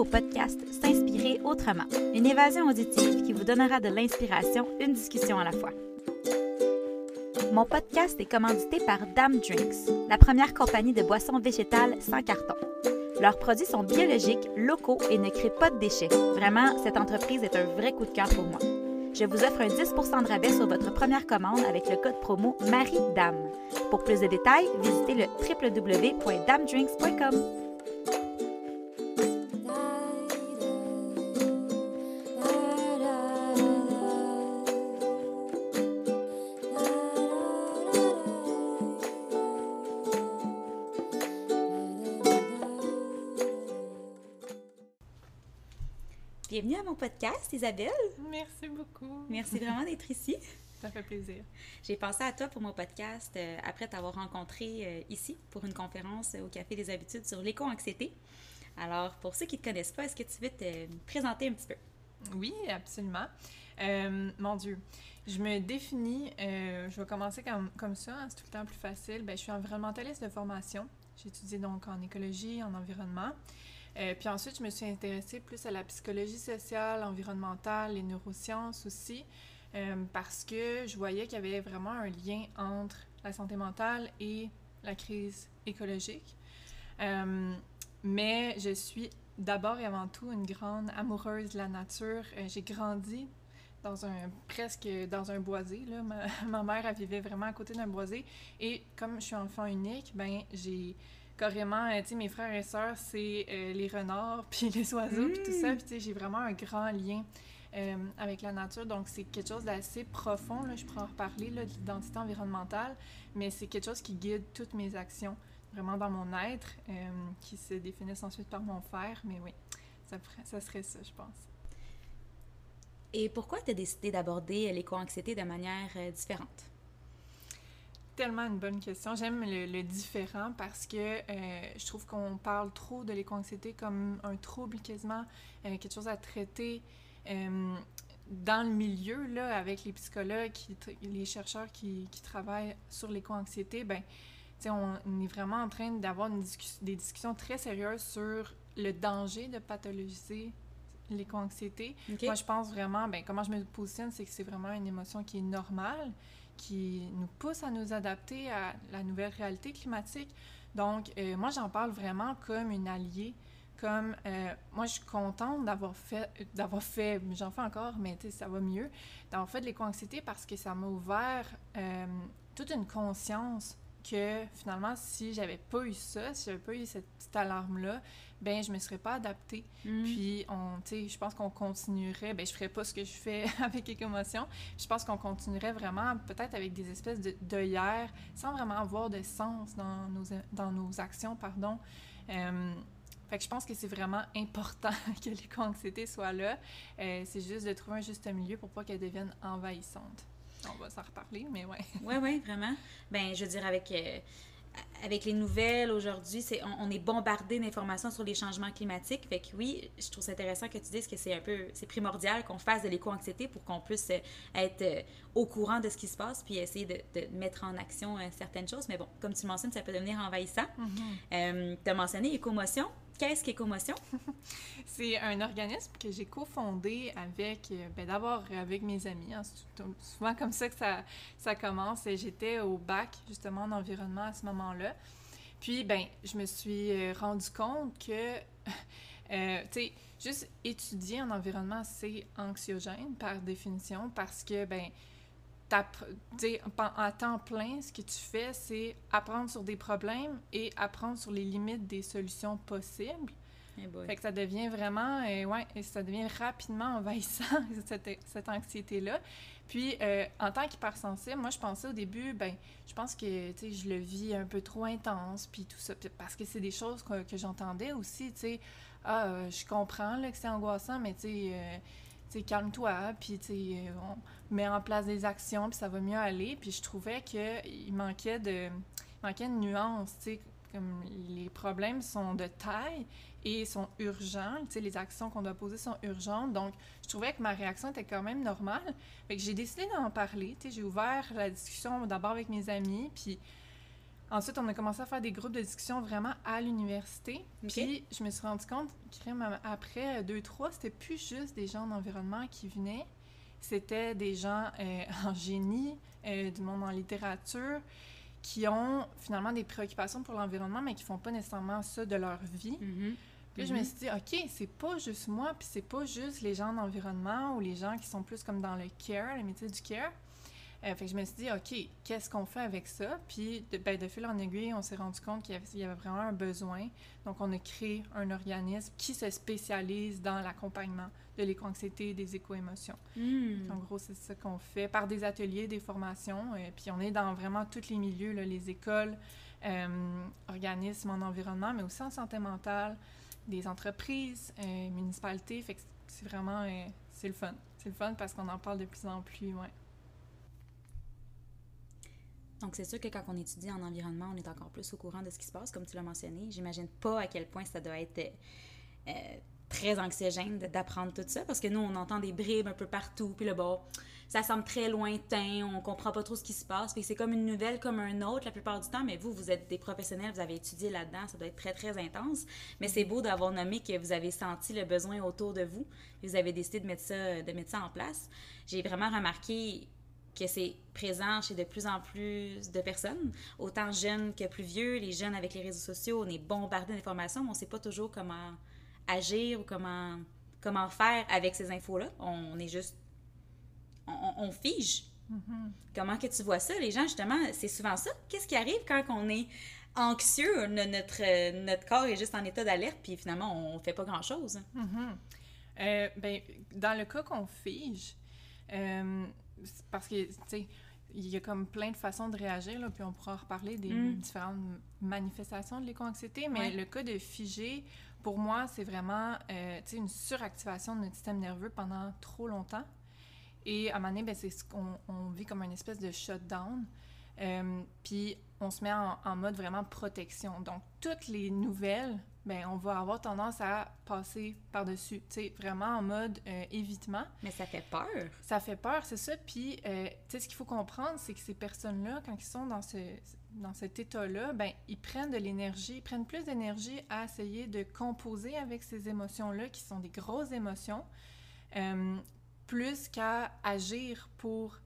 au podcast S'inspirer autrement, une évasion auditive qui vous donnera de l'inspiration, une discussion à la fois. Mon podcast est commandité par Dame Drinks, la première compagnie de boissons végétales sans carton. Leurs produits sont biologiques, locaux et ne créent pas de déchets. Vraiment, cette entreprise est un vrai coup de cœur pour moi. Je vous offre un 10 de rabais sur votre première commande avec le code promo MARIE-DAME. Pour plus de détails, visitez le www.damedrinks.com. mon podcast, Isabelle. Merci beaucoup. Merci vraiment d'être ici. Ça fait plaisir. J'ai pensé à toi pour mon podcast euh, après t'avoir rencontré euh, ici pour une conférence au Café des Habitudes sur l'éco-anxiété. Alors, pour ceux qui ne te connaissent pas, est-ce que tu veux te présenter un petit peu? Oui, absolument. Euh, mon Dieu, je me définis, je vais commencer comme, comme ça, hein, c'est tout le temps plus facile. Ben, je suis environnementaliste de formation. J'étudie donc en écologie, en environnement. Euh, puis ensuite, je me suis intéressée plus à la psychologie sociale, environnementale, les neurosciences aussi, euh, parce que je voyais qu'il y avait vraiment un lien entre la santé mentale et la crise écologique. Euh, mais je suis d'abord et avant tout une grande amoureuse de la nature. J'ai grandi dans un presque dans un boisé. Là. Ma, mère vivait vraiment à côté d'un boisé. Et comme je suis enfant unique, ben j'ai carrément, euh, tu sais, mes frères et sœurs, c'est euh, les renards, puis les oiseaux, puis tout ça. Puis, tu sais, j'ai vraiment un grand lien euh, avec la nature. Donc, c'est quelque chose d'assez profond, là, je pourrais en reparler, là, de l'identité environnementale, mais c'est quelque chose qui guide toutes mes actions, vraiment dans mon être, qui se définissent ensuite par mon faire. Mais oui, ça, ça serait ça, je pense. Et pourquoi tu as décidé d'aborder l'éco-anxiété de manière différente? Tellement une bonne question. J'aime le, différent parce que euh, je trouve qu'on parle trop de l'éco-anxiété comme un trouble quasiment, euh, quelque chose à traiter euh, dans le milieu, là, avec les psychologues, qui, les chercheurs qui, qui travaillent sur l'éco-anxiété, ben, on, on est vraiment en train d'avoir des discussions très sérieuses sur le danger de pathologiser l'éco-anxiété. Moi, je pense vraiment, ben, comment je me positionne, c'est que c'est vraiment une émotion qui est normale, qui nous pousse à nous adapter à la nouvelle réalité climatique. Donc, euh, moi, j'en parle vraiment comme une alliée, comme euh, moi, je suis contente d'avoir fait, d'avoir fait, j'en fais encore, mais ça va mieux, d'avoir fait de l'éco-anxiété parce que ça m'a ouvert euh, toute une conscience que finalement, si j'avais pas eu ça, si j'avais pas eu cette petite alarme-là, ben je me serais pas adaptée. Mm. Puis, on, tu sais, je pense qu'on continuerait, ben je ferais pas ce que je fais avec Écomotion. Je pense qu'on continuerait vraiment, peut-être avec des espèces de d'œillères, sans vraiment avoir de sens dans nos, dans nos actions, pardon. Euh, fait que je pense que c'est vraiment important que l'éco-anxiété soit là. Euh, c'est juste de trouver un juste milieu pour pas qu'elle devienne envahissante. On va s'en reparler, mais ouais. Oui, oui, vraiment. Ben, je veux dire, avec, euh, avec les nouvelles aujourd'hui, c'est, on, est bombardé d'informations sur les changements climatiques. Fait que oui, je trouve ça intéressant que tu dises que c'est un peu, c'est primordial qu'on fasse de l'éco-anxiété pour qu'on puisse euh, être euh, au courant de ce qui se passe puis essayer de, de mettre en action certaines choses. Mais bon, comme tu mentionnes, ça peut devenir envahissant. Mm-hmm. tu as mentionné écomotion. Qu'est-ce qu'Écomotion? c'est un organisme que j'ai cofondé avec, euh, ben d'abord avec mes amis. Hein. c'est souvent comme ça que ça, ça commence. J'étais au bac, justement, en environnement à ce moment-là. Puis, ben, je me suis euh, rendu compte que, euh, tu sais, juste étudier en environnement, c'est anxiogène par définition parce que, ben, à temps plein, ce que tu fais, c'est apprendre sur des problèmes et apprendre sur les limites des solutions possibles. Eh fait que ça devient vraiment, euh, ouais, ça devient rapidement envahissant, cette, cette anxiété-là. Puis, euh, en tant qu'hypersensible, moi, je pensais au début, ben, je pense que, tu sais, je le vis un peu trop intense, puis tout ça, parce que c'est des choses que, que j'entendais aussi, tu sais, ah, euh, je comprends, là, que c'est angoissant, mais, tu sais, calme-toi, puis on met en place des actions, puis ça va mieux aller. Puis je trouvais qu'il manquait de, manquait de nuances, comme les problèmes sont de taille et sont urgents, les actions qu'on doit poser sont urgentes. Donc, je trouvais que ma réaction était quand même normale. J'ai décidé d'en parler, j'ai ouvert la discussion d'abord avec mes amis, puis Ensuite, on a commencé à faire des groupes de discussion vraiment à l'université. Puis, je me suis rendu compte après deux, trois, c'était plus juste des gens d'environnement qui venaient. C'était des gens euh, en génie, euh, du monde en littérature, qui ont finalement des préoccupations pour l'environnement, mais qui font pas nécessairement ça de leur vie. Mm-hmm. Puis je me mm-hmm. suis dit, OK, c'est pas juste moi, puis c'est pas juste les gens d'environnement ou les gens qui sont plus comme dans le care, le métier du care. Euh, fait que je me suis dit, OK, qu'est-ce qu'on fait avec ça? Puis, de, ben, de fil en aiguille, on s'est rendu compte qu'il y, avait vraiment un besoin. Donc, on a créé un organisme qui se spécialise dans l'accompagnement de l'éco-anxiété et des éco-émotions. Hmm. En gros, c'est ça qu'on fait par des ateliers, des formations. Et euh, puis, on est dans vraiment tous les milieux, les écoles, euh, organismes en environnement, mais aussi en santé mentale, des entreprises, municipalités. Fait que c'est vraiment, c'est le fun. C'est le fun parce qu'on en parle de plus en plus, ouais. Donc, c'est sûr que quand on étudie en environnement, on est encore plus au courant de ce qui se passe, comme tu l'as mentionné. J'imagine pas à quel point ça doit être euh, très anxiogène d'apprendre tout ça, parce que nous, on entend des bribes un peu partout, puis là, bon, ça semble très lointain, on comprend pas trop ce qui se passe. Puis c'est comme une nouvelle comme un autre la plupart du temps, mais vous, vous êtes des professionnels, vous avez étudié là-dedans, ça doit être très, très intense. Mais c'est beau d'avoir nommé que vous avez senti le besoin autour de vous, et vous avez décidé de mettre ça, de mettre ça en place. J'ai vraiment remarqué que c'est présent chez de plus en plus de personnes, autant jeunes que plus vieux. Les jeunes avec les réseaux sociaux, on est bombardé d'informations, mais on ne sait pas toujours comment agir ou comment, comment faire avec ces infos-là. On, est juste... On, fige. Mm-hmm. Comment que tu vois ça? Les gens, justement, c'est souvent ça. Qu'est-ce qui arrive quand on est anxieux? Notre, notre corps est juste en état d'alerte, puis finalement, on ne fait pas grand-chose? Mm-hmm. Euh, ben, dans le cas qu'on fige, euh, parce que, tu sais, il y a comme plein de façons de réagir, là, puis on pourra reparler des mm. différentes manifestations de l'éco-anxiété, mais le cas de figé, pour moi, c'est vraiment euh, une suractivation de notre système nerveux pendant trop longtemps. Et à un moment donné, ben, c'est ce qu'on on vit comme une espèce de shutdown. Euh, puis on se met en, en, mode vraiment protection. Donc, toutes les nouvelles ben on va avoir tendance à passer par-dessus, tu sais, vraiment en mode euh, évitement. Mais ça fait peur. Ça fait peur, c'est ça. Puis, euh, tu sais, ce qu'il faut comprendre, c'est que ces personnes-là, quand ils sont dans, ce, dans cet état-là, ben ils prennent de l'énergie, ils prennent plus d'énergie à essayer de composer avec ces émotions-là, qui sont des grosses émotions, euh, plus qu'à agir pour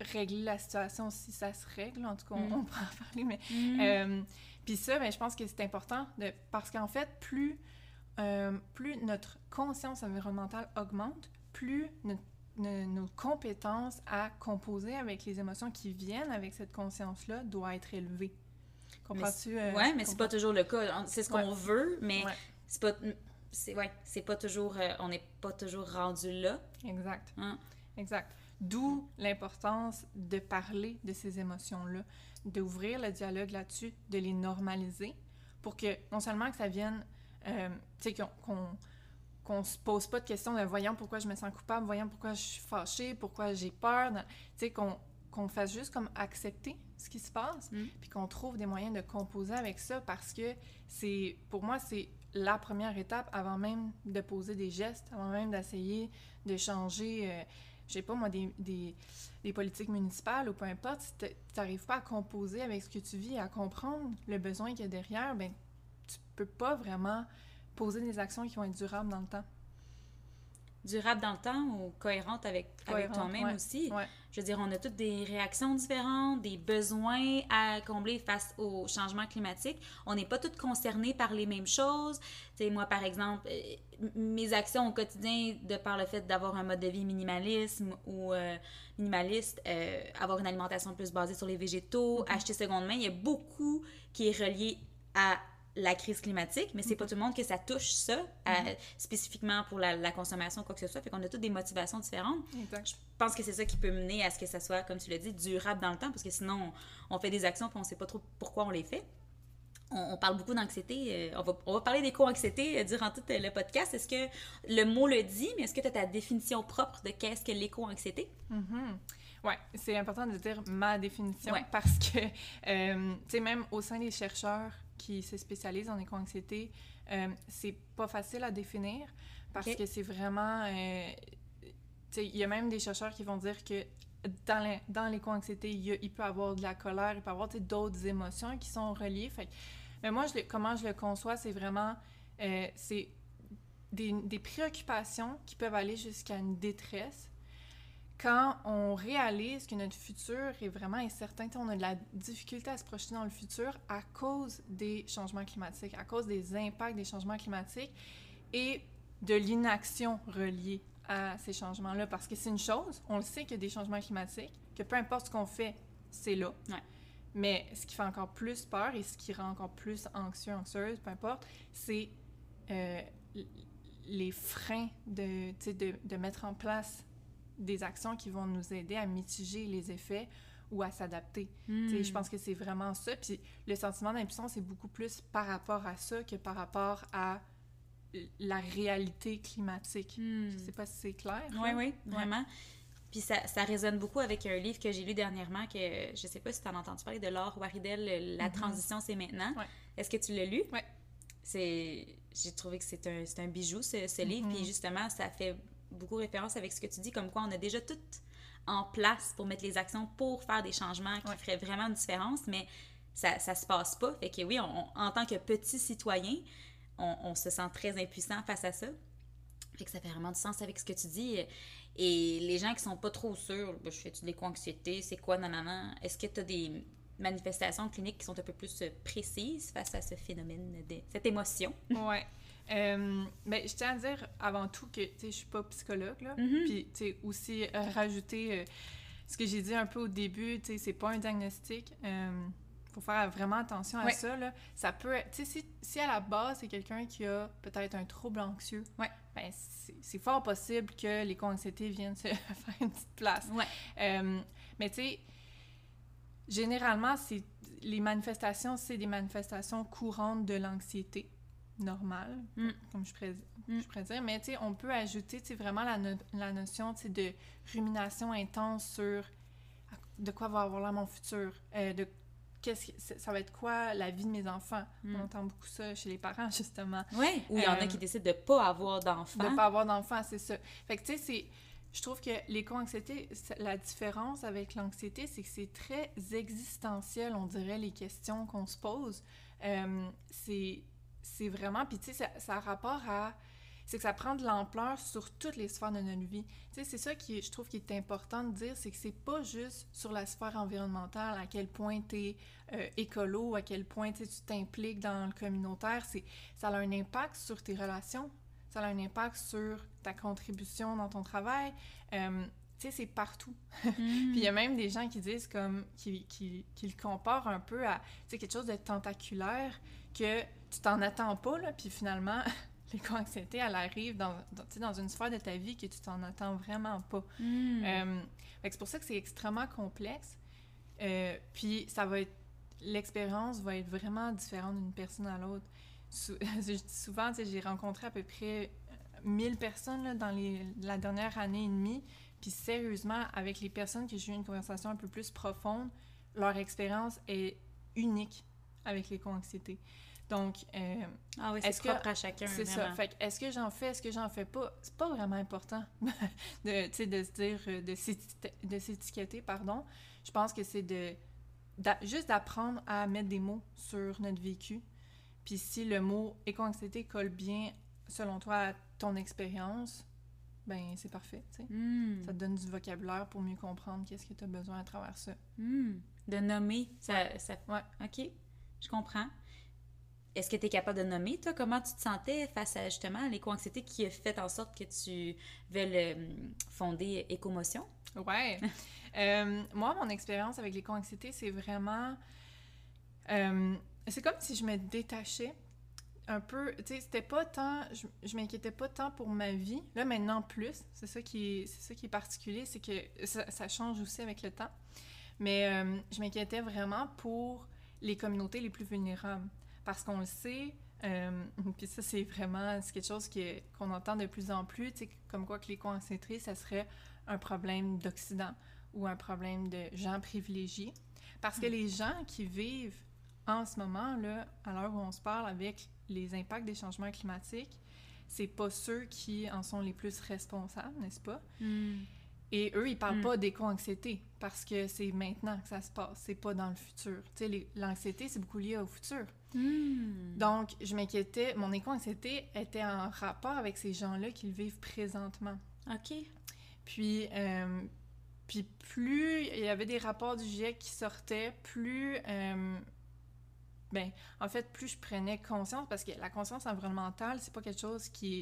régler la situation si ça se règle. En tout cas, on, mm. pourra en parler, mais... Mm. Puis ça, ben, je pense que c'est important de, parce qu'en fait, plus, euh, plus notre conscience environnementale augmente, plus nos compétences à composer avec les émotions qui viennent avec cette conscience-là doit être élevée. Comprends-tu? Euh, oui, mais c'est pas toujours le cas. C'est ce qu'on veut, mais c'est pas... C'est ouais, pas toujours... Euh, on n'est pas toujours rendu là. Exact. Hein? Exact. D'où l'importance de parler de ces émotions-là, d'ouvrir le dialogue là-dessus, de les normaliser pour que non seulement que ça vienne, euh, tu sais, qu'on qu'on se pose pas de questions de voyant pourquoi je me sens coupable, voyant pourquoi je suis fâchée, pourquoi j'ai peur, tu sais, qu'on fasse juste comme accepter ce qui se passe, mm. puis qu'on trouve des moyens de composer avec ça parce que c'est, pour moi, c'est la première étape avant même de poser des gestes, avant même d'essayer de changer. Euh, je sais pas moi, des, politiques municipales ou peu importe, si tu n'arrives pas à composer avec ce que tu vis, à comprendre le besoin qu'il y a derrière, ben tu peux pas vraiment poser des actions qui vont être durables dans le temps durable dans le temps ou cohérente avec, avec toi-même aussi. Je veux dire, on a toutes des réactions différentes, des besoins à combler face au changement climatique. On n'est pas toutes concernées par les mêmes choses. Tu sais, moi, par exemple, euh, mes actions au quotidien, de par le fait d'avoir un mode de vie minimalisme ou euh, minimaliste, euh, avoir une alimentation plus basée sur les végétaux, mm-hmm. acheter seconde main, il y a beaucoup qui est relié à la crise climatique, mais c'est pas tout le monde que ça touche ça, mm-hmm. spécifiquement pour la, consommation, quoi que ce soit. Fait qu'on a toutes des motivations différentes. Je pense que c'est ça qui peut mener à ce que ça soit, comme tu l'as dit, durable dans le temps, parce que sinon, on, fait des actions et on sait pas trop pourquoi on les fait. On, parle beaucoup d'anxiété. Euh, on, va, on va parler d'éco-anxiété euh, durant tout euh, le podcast. Est-ce que le mot le dit, mais est-ce que tu as ta définition propre de qu'est-ce que l'éco-anxiété? Mm-hmm. Oui, c'est important de dire ma définition parce que, tu sais, même au sein des chercheurs, qui se spécialisent en éco-anxiété, euh, c'est pas facile à définir parce que c'est vraiment. Euh, il y a même des chercheurs qui vont dire que dans, dans l'éco-anxiété, il, il, peut y avoir de la colère, il peut y avoir d'autres émotions qui sont reliées. Fait, mais moi, je, comment je le conçois, c'est vraiment euh, c'est des, des, préoccupations qui peuvent aller jusqu'à une détresse. Quand on réalise que notre futur est vraiment incertain, on a de la difficulté à se projeter dans le futur à cause des changements climatiques, à cause des impacts des changements climatiques et de l'inaction reliée à ces changements-là. Parce que c'est une chose, on le sait qu'il y a des changements climatiques, que peu importe ce qu'on fait, c'est là. Mais ce qui fait encore plus peur et ce qui rend encore plus anxieux, anxieuse, peu importe, c'est euh, les freins de, de, de, mettre en place des actions qui vont nous aider à mitiger les effets ou à s'adapter. Je hmm. pense que c'est vraiment ça. Puis le sentiment d'impuissance est beaucoup plus par rapport à ça que par rapport à la réalité climatique. Hmm. Je sais pas si c'est clair. Oui, oui, vraiment. Puis ça, ça, résonne beaucoup avec un livre que j'ai lu dernièrement, que je sais pas si tu en as entendu parler, de Laure Waridel, La mm-hmm. transition, c'est maintenant. Est-ce que tu l'as lu? Oui. J'ai trouvé que c'est un, un, bijou, ce, ce livre. Puis mm-hmm. justement, ça fait beaucoup référence avec ce que tu dis, comme quoi on a déjà tout en place pour mettre les actions pour faire des changements qui feraient vraiment une différence, mais ça, ça se passe pas. Fait que oui, en tant que petit citoyen, on, on, se sent très impuissant face à ça. Fait que ça fait vraiment du sens avec ce que tu dis. Et les gens qui sont pas trop sûrs, ben, je fais-tu de l'éco-anxiété, c'est quoi, nanana, est-ce que tu as des manifestations cliniques qui sont un peu plus précises face à ce phénomène, de, cette émotion? Oui. Euh, ben, je tiens à dire avant tout que je suis pas psychologue, là. Mm-hmm. Puis, tu sais, aussi euh, rajouter euh, ce que j'ai dit un peu au début, tu sais, c'est pas un diagnostic faut faire vraiment attention à ça. Là. Ça peut sais, si, si, à la base, c'est quelqu'un qui a peut-être un trouble anxieux, ouais. ben c'est fort possible que les anxiété viennent se faire une petite place. Ouais. Mais tu sais, généralement, les manifestations, c'est des manifestations courantes de l'anxiété normale, mm. comme je pourrais, mm. je pourrais, dire. Mais tu sais, on peut ajouter vraiment la, la notion de rumination intense sur de quoi va avoir là mon futur, euh, de qu'est-ce que, ça va être quoi la vie de mes enfants. On hmm. entend beaucoup ça chez les parents, justement. Oui, ou il y en a euh, qui décident de pas avoir d'enfants. De pas avoir d'enfants, c'est ça. Fait que, tu sais, c'est... Je trouve que l'éco-anxiété, la différence avec l'anxiété, c'est que c'est très existentiel, on dirait, les questions qu'on se pose. Euh, c'est, c'est vraiment... Puis, tu sais, ça, ça a rapport à c'est que ça prend de l'ampleur sur toutes les sphères de notre vie. Tu sais, c'est ça qui, je trouve qui est important de dire, c'est que c'est pas juste sur la sphère environnementale, à quel point tu es euh, écolo, à quel point tu t'impliques dans le communautaire, c'est, ça a un impact sur tes relations, ça a un impact sur ta contribution dans ton travail. Euh, tu sais, c'est partout. Mm. Puis il y a même des gens qui disent comme, qui, qui, qui le comparent un peu à, tu sais, quelque chose de tentaculaire que tu t'en attends pas, là, puis finalement, l'éco-anxiété, elle arrive dans, dans, dans, une sphère de ta vie que tu t'en attends vraiment pas. Euh, c'est pour ça que c'est extrêmement complexe. Euh, puis ça va être... L'expérience va être vraiment différente d'une personne à l'autre. souvent, j'ai rencontré à peu près 1000 personnes là, dans les, la dernière année et demie. Puis sérieusement, avec les personnes que j'ai eu une conversation un peu plus profonde, leur expérience est unique avec l'éco-anxiété. Donc, euh, ah oui, c'est propre à chacun. C'est ça. Fait est-ce que j'en fais, est-ce que j'en fais pas? C'est pas vraiment important de, de se dire, euh, de s'étiqueter, pardon. Je pense que c'est de, juste d'apprendre à mettre des mots sur notre vécu. Puis si le mot éco-anxiété colle bien, selon toi, à ton expérience, ben c'est parfait, tu sais. Hmm. Ça te donne du vocabulaire pour mieux comprendre qu'est-ce que tu as besoin à travers ça. Hmm. De nommer, ça... ça... Ouais. OK, je comprends. Est-ce que tu es capable de nommer, toi, comment tu te sentais face à justement l'éco-anxiété qui a fait en sorte que tu veux fonder Écomotion? Ouais. euh, moi, mon expérience avec l'éco-anxiété, c'est vraiment. Euh, c'est comme si je me détachais un peu. Tu sais, c'était pas tant. Je, je m'inquiétais pas tant pour ma vie. Là, maintenant, plus. C'est ça qui est, ça qui est particulier, c'est que ça, ça, change aussi avec le temps. Mais euh, je m'inquiétais vraiment pour les communautés les plus vulnérables parce qu'on le sait, euh, puis ça, c'est vraiment quelque chose qu'on entend de plus en plus, comme quoi que l'éco-anxiété, ça serait un problème d'Occident ou un problème de gens privilégiés. Parce que mm. les gens qui vivent en ce moment, là, à l'heure où on se parle avec les impacts des changements climatiques, c'est pas ceux qui en sont les plus responsables, n'est-ce pas? Mm. Et eux, ils parlent Mm. pas d'éco-anxiété parce que c'est maintenant que ça se passe, c'est pas dans le futur. Tu sais, l'anxiété, c'est beaucoup lié au futur. Hmm. Donc, je m'inquiétais, mon éco-anxiété était en rapport avec ces gens-là qui le vivent présentement. OK. Puis, euh, puis plus il y avait des rapports du GIEC qui sortaient, plus, euh, ben, en fait, plus je prenais conscience, parce que la conscience environnementale, c'est pas quelque chose qui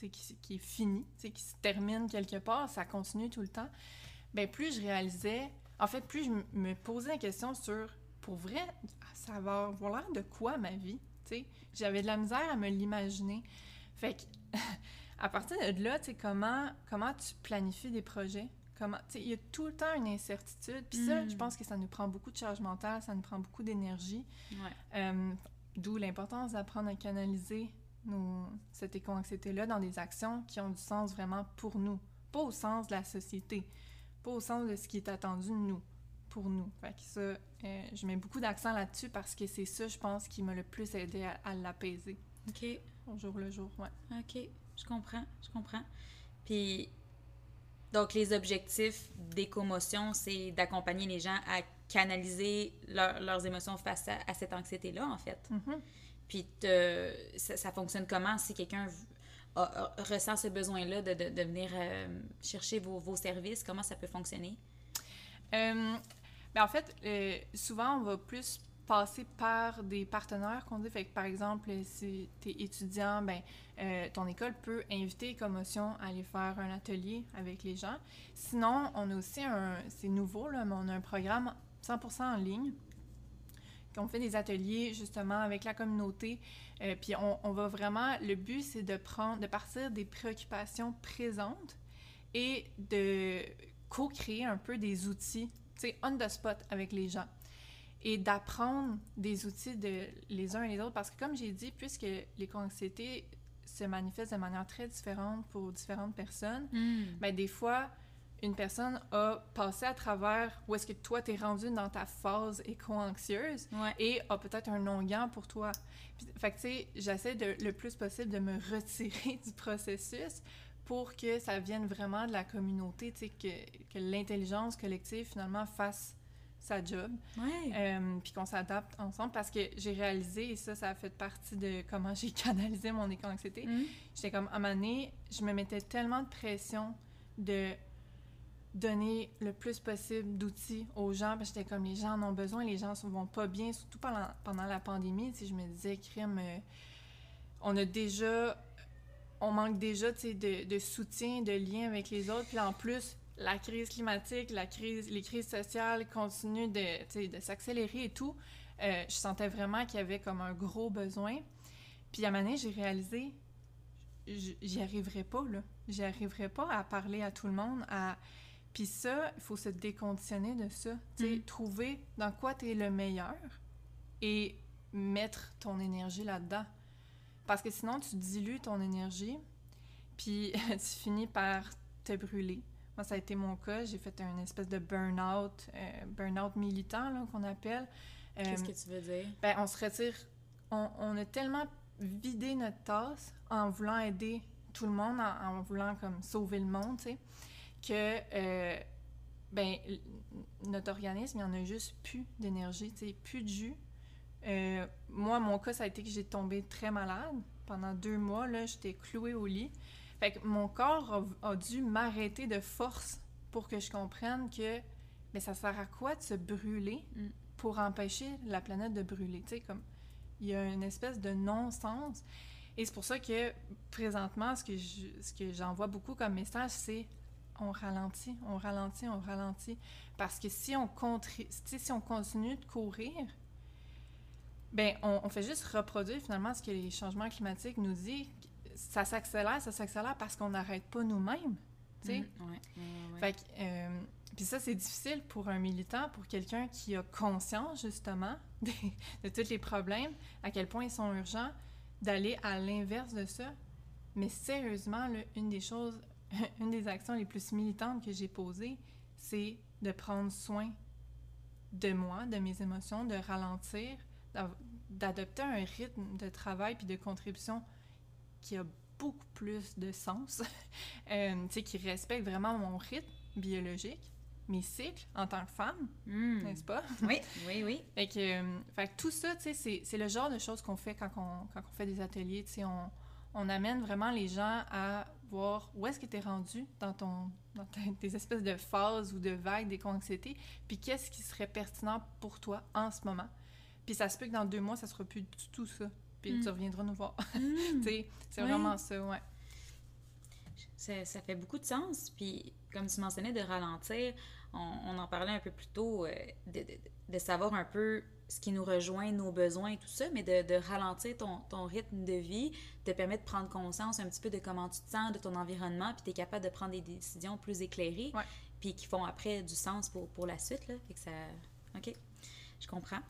est, qui, qui est fini, qui se termine quelque part, ça continue tout le temps. Ben, plus je réalisais, en fait, plus je me posais la question sur, pour vrai, ça va avoir l'air de quoi ma vie, tu sais? J'avais de la misère à me l'imaginer. Fait que, à partir de là, tu sais, comment, comment tu planifies des projets? Comment, tu sais, il y a tout le temps une incertitude. Puis ça, Mm. je pense que ça nous prend beaucoup de charge mentale, ça nous prend beaucoup d'énergie. Ouais. Euh, D'où l'importance d'apprendre à canaliser nos, cette éco-anxiété-là dans des actions qui ont du sens vraiment pour nous. Pas au sens de la société, pas au sens de ce qui est attendu de nous, pour nous. Fait que ça, euh, je mets beaucoup d'accent là-dessus parce que c'est ça, je pense, qui m'a le plus aidé à, à l'apaiser OK. au jour le jour. Ouais. OK. Je comprends. Je comprends. Puis, donc, les objectifs d'écomotion, c'est d'accompagner les gens à canaliser leur- leurs émotions face à, à cette anxiété-là, en fait. Mhm. Puis, te- ça, ça fonctionne comment si quelqu'un ressent ce besoin-là de, de, de venir euh, chercher vos, vos services? Comment ça peut fonctionner? Euh, ben en fait, euh, souvent, on va plus passer par des partenaires qu'on dit. Par exemple, si tu es étudiant, ben, euh, ton école peut inviter Commotion à aller faire un atelier avec les gens. Sinon, on a aussi un... C'est nouveau, là, mais on a un programme 100% en ligne. On fait des ateliers justement avec la communauté. Euh, puis on, on va vraiment... Le but, c'est de prendre, de partir des préoccupations présentes et de co-créer un peu des outils, sais, on the spot avec les gens. Et d'apprendre des outils de les uns et les autres. Parce que comme j'ai dit, puisque l'éco-anxiété se manifeste de manière très différente pour différentes personnes, ben des fois, une personne a passé à travers où est-ce que toi, t'es rendu dans ta phase éco-anxieuse Ouais. et a peut-être un onguent pour toi. Puis, fait que, tu sais, j'essaie de, le plus possible de me retirer du processus pour que ça vienne vraiment de la communauté, tu sais, que, que l'intelligence collective, finalement, fasse sa job, Ouais. euh, puis qu'on s'adapte ensemble, parce que j'ai réalisé, et ça, ça a fait partie de comment j'ai canalisé mon éco-anxiété, Mm. J'étais comme, à un moment je me mettais tellement de pression de donner le plus possible d'outils aux gens, parce que j'étais comme, les gens en ont besoin, les gens ne vont pas bien, surtout pendant, pendant la pandémie, sais, je me disais, crime, euh, on a déjà, on manque déjà, de, de soutien, de lien avec les autres, puis en plus, la crise climatique, la crise, les crises sociales continuent de, s'accélérer et tout. Euh, je sentais vraiment qu'il y avait comme un gros besoin. Puis à un moment donné, j'ai réalisé, j'y arriverais pas, là. J'y arriverais pas à parler à tout le monde, à... Puis ça, il faut se déconditionner de ça. Tu sais, Mm. trouver dans quoi tu es le meilleur et mettre ton énergie là-dedans. Parce que sinon, tu dilues ton énergie, puis tu finis par te brûler. Moi, ça a été mon cas. J'ai fait une espèce de burn-out, euh, burn-out militant, qu'on appelle. Euh, Qu'est-ce que tu veux dire? ben, on se retire. On, on a tellement vidé notre tasse en voulant aider tout le monde, en, en voulant comme sauver le monde, tu sais, que euh, ben, notre organisme, il n'y en a juste plus d'énergie, tu sais, plus de jus. Euh, moi, mon cas, ça a été que j'ai tombé très malade. Pendant deux mois, là, j'étais clouée au lit. Fait que mon corps a, a dû m'arrêter de force pour que je comprenne que ben, ça sert à quoi de se brûler Mm. pour empêcher la planète de brûler? Tu sais, comme il y a une espèce de non-sens. Et c'est pour ça que présentement, ce que je- ce que j'envoie beaucoup comme message, c'est on ralentit, on ralentit, on ralentit. Parce que si on, contri- tu sais, si on continue de courir, ben on, on fait juste reproduire finalement ce que les changements climatiques nous disent. Ça s'accélère, ça s'accélère parce qu'on n'arrête pas nous-mêmes. tu sais. Mm. Ouais, euh, puis ça, c'est difficile pour un militant, pour quelqu'un qui a conscience, justement, de tous les problèmes, à quel point ils sont urgents, d'aller à l'inverse de ça. Mais sérieusement, là, une des choses, une des actions les plus militantes que j'ai posées, c'est de prendre soin de moi, de mes émotions, de ralentir, d'adopter un rythme de travail puis de contribution qui a beaucoup plus de sens, euh, qui respecte vraiment mon rythme, biologiques, mes cycles en tant que femme, Hmm. n'est-ce pas? Oui, oui, oui. Fait que, euh, fait que tout ça, c'est- c'est le genre de choses qu'on fait quand on, quand on fait des ateliers. On, on amène vraiment les gens à voir où est-ce que tu es rendu dans, ton, dans tes espèces de phases ou de vagues d'éco-anxiété, puis qu'est-ce qui serait pertinent pour toi en ce moment. Puis ça se peut que dans deux mois, ça sera plus du tout ça. Puis Mm. tu reviendras nous voir. Tu sais, c'est Oui. vraiment ça, ouais. Ça, ça fait beaucoup de sens. Puis, comme tu mentionnais, de ralentir, on, on en parlait un peu plus tôt, euh, de, de- de savoir un peu ce qui nous rejoint, nos besoins et tout ça, mais de, de ralentir ton, ton rythme de vie te permet de prendre conscience un petit peu de comment tu te sens, de ton environnement, puis tu es capable de prendre des décisions plus éclairées, Ouais. puis qui font après du sens pour, pour la suite. Là. Fait que ça... OK, je comprends.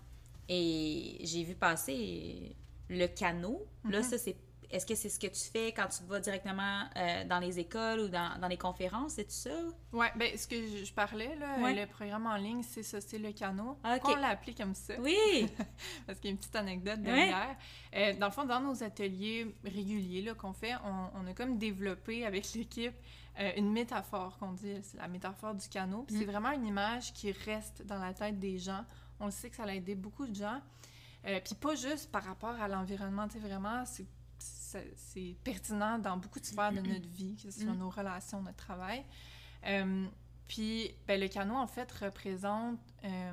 Et j'ai vu passer le canot. Là, Mhm. ça, c'est est-ce que c'est ce que tu fais quand tu vas directement euh, dans les écoles ou dans, dans les conférences, c'est tout ça? Ouais, ben ce que je, je parlais, là, Ouais. le programme en ligne, c'est ça, c'est le canot. Ah, ok. On l'a appelé comme ça. Oui! parce qu'il y a une petite anecdote derrière. Euh, dans le fond, dans nos ateliers réguliers qu'on fait, on, on a comme développé avec l'équipe euh, une métaphore qu'on dit, c'est la métaphore du canot. Puis C'est Mm. vraiment une image qui reste dans la tête des gens. On le sait que ça a aidé beaucoup de gens. Euh, puis pas juste par rapport à l'environnement, tu sais, vraiment, c'est pertinent dans beaucoup de sphères de notre vie, que ce soit Mm. nos relations, notre travail. Euh, puis, ben, le canot, en fait, représente... euh,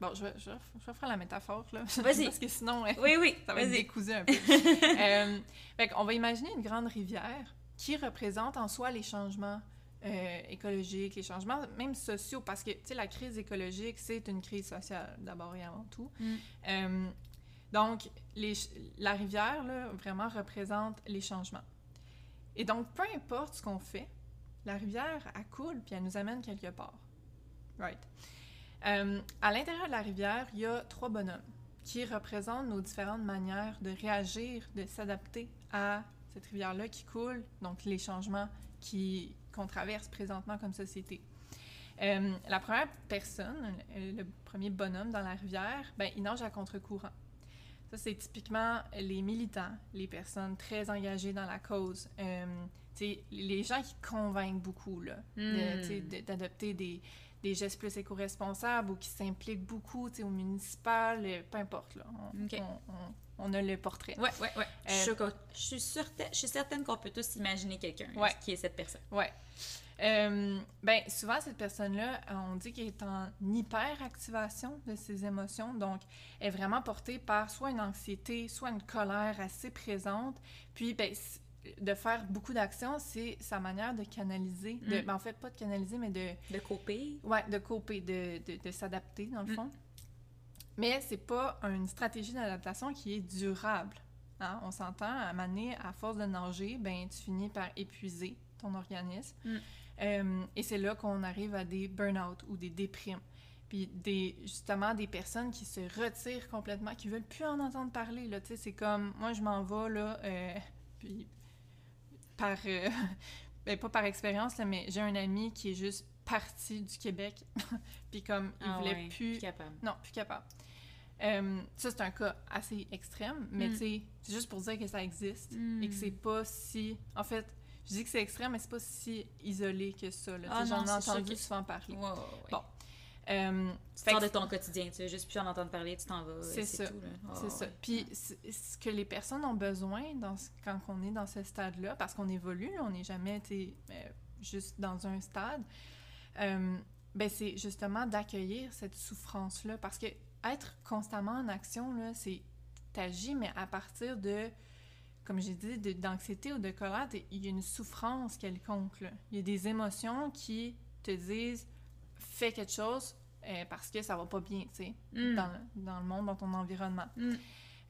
bon, je vais, je, vais, je vais faire la métaphore, là. Vas-y. Parce que sinon, Oui, oui, ça va être un peu. fait qu'on va imaginer une grande rivière qui représente en soi les changements euh, écologiques, les changements même sociaux, parce que, tu sais, la crise écologique, c'est une crise sociale, d'abord et avant tout. Mm. Euh, donc, les la rivière, là, vraiment représente les changements. Et donc, peu importe ce qu'on fait, la rivière, elle coule, puis elle nous amène quelque part. Right. Euh, à l'intérieur de la rivière, il y a trois bonhommes qui représentent nos différentes manières de réagir, de s'adapter à cette rivière-là qui coule, donc les changements qui- qu'on traverse présentement comme société. Euh, la première personne, le, le premier bonhomme dans la rivière, ben, il nage à contre-courant. Ça, c'est typiquement les militants, les personnes très engagées dans la cause. Euh, les gens qui convainquent beaucoup là, Mm. de- d'adopter des, des gestes plus éco-responsables ou qui s'impliquent beaucoup au municipal, euh, peu importe. Là, on, Ok. on- on- on a le portrait. Ouais, ouais, ouais. Je, suis Euh, je suis certaine, je suis certaine qu'on peut tous imaginer quelqu'un Ouais. qui est cette personne. Ouais. Euh, ben, souvent, cette personne-là, on dit qu'elle est en hyperactivation de ses émotions. Donc, elle est vraiment portée par soit une anxiété, soit une colère assez présente. Puis, ben, de faire beaucoup d'actions, c'est sa manière de canaliser. De, Mm. ben, en fait, pas de canaliser, mais de, De coper. ouais, de coper, de, de, de s'adapter, dans le Mm. fond. Mais c'est pas une stratégie d'adaptation qui est durable. hein. On s'entend, à maner, à force de nager, ben, tu finis par épuiser ton organisme. Mm. Euh, et c'est là qu'on arrive à des burn-out ou des déprimes. Puis des, justement des personnes qui se retirent complètement, qui veulent plus en entendre parler. Là, c'est comme, moi je m'en vais, là, euh, puis par, euh, ben, pas par expérience, là, mais j'ai un ami qui est juste parti du Québec, puis comme il Ah voulait ouais, plus... capable. Non, plus capable. Euh, ça, c'est un cas assez extrême, mais Mm. tu sais, c'est juste pour dire que ça existe Mm. et que c'est pas si... En fait, je dis que c'est extrême, mais c'est pas si isolé que ça. là. Tu sais, Ah J'en ai entendu que- souvent parler. Ouais, ouais, ouais. Bon. Euh, Tu sors de ton quotidien, tu veux juste plus en entendre parler, tu t'en vas. C'est ça. tout. là. C'est ça. ouais. Puis ce que les personnes ont besoin dans ce- quand on est dans ce stade-là, parce qu'on évolue, on n'est jamais tu sais, euh, juste dans un stade, euh, ben c'est justement d'accueillir cette souffrance-là. Parce que être constamment en action, là, c'est t'agis, mais à partir de, comme j'ai dit, de- d'anxiété ou de colère, il y a une souffrance quelconque. là. Il y a des émotions qui te disent fais quelque chose euh, parce que ça va pas bien, tu sais Mm. dans, le- dans le monde, dans ton environnement. Mm.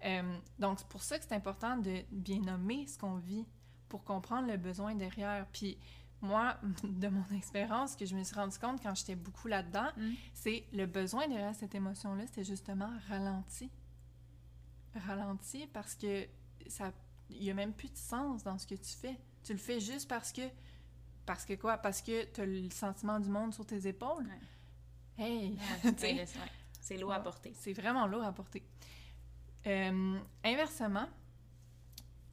Euh, donc, c'est pour ça que c'est important de bien nommer ce qu'on vit pour comprendre le besoin derrière. Puis, moi, de mon expérience, ce que je me suis rendu compte quand j'étais beaucoup là-dedans, Mm. c'est le besoin derrière cette émotion-là, c'était justement ralenti. Ralenti parce que ça il y a même plus de sens dans ce que tu fais. Tu le fais juste parce que parce que quoi? Parce que tu as le sentiment du monde sur tes épaules? Hey, Ouais, ouais. C'est lourd à porter. c'est vraiment lourd à porter. Euh, inversement,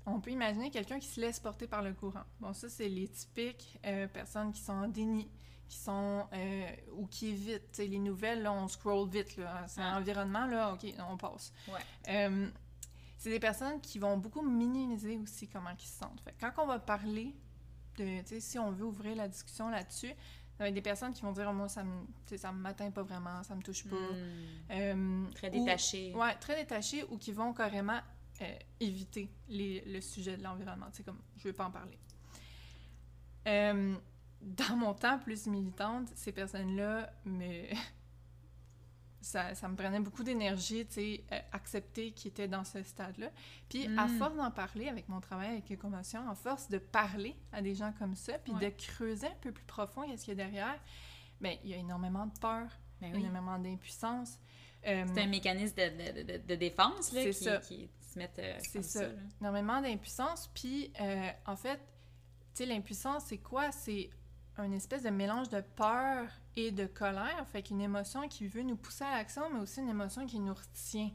on peut imaginer quelqu'un qui se laisse porter par le courant. Bon, ça, c'est les typiques euh, personnes qui sont en déni, qui sont euh, ou qui évitent. les nouvelles, là, on scroll vite. Là. C'est un environnement, là, OK, on passe. Euh, c'est des personnes qui vont beaucoup minimiser aussi comment ils se sentent. Fait, quand on va parler de, si on veut ouvrir la discussion là-dessus, être des personnes qui vont dire oh, moi ça me ça m'atteint pas vraiment ça me touche pas hmm. euh, très détaché ouais très détaché ou qui vont carrément éviter les, le sujet de l'environnement c'est comme je veux pas en parler dans mon temps plus militante, ces personnes-là me. Ça, ça, me prenait beaucoup d'énergie, tu sais, euh, accepter qu'ils étaient dans ce stade-là. Puis, à mm. force d'en parler avec mon travail avec les commotions, à force de parler à des gens comme ça, puis de creuser un peu plus profond qu'est-ce qu'il y a derrière, bien, il y a énormément de peur, ben énormément d'impuissance. Euh, c'est un mécanisme de, de, de défense, là, qui, ça. qui, se euh, C'est ça. ça énormément d'impuissance. Puis, en fait, tu sais, l'impuissance, c'est quoi? C'est un espèce de mélange de peur et de colère. Fait qu'une émotion qui veut nous pousser à l'action, mais aussi une émotion qui nous retient.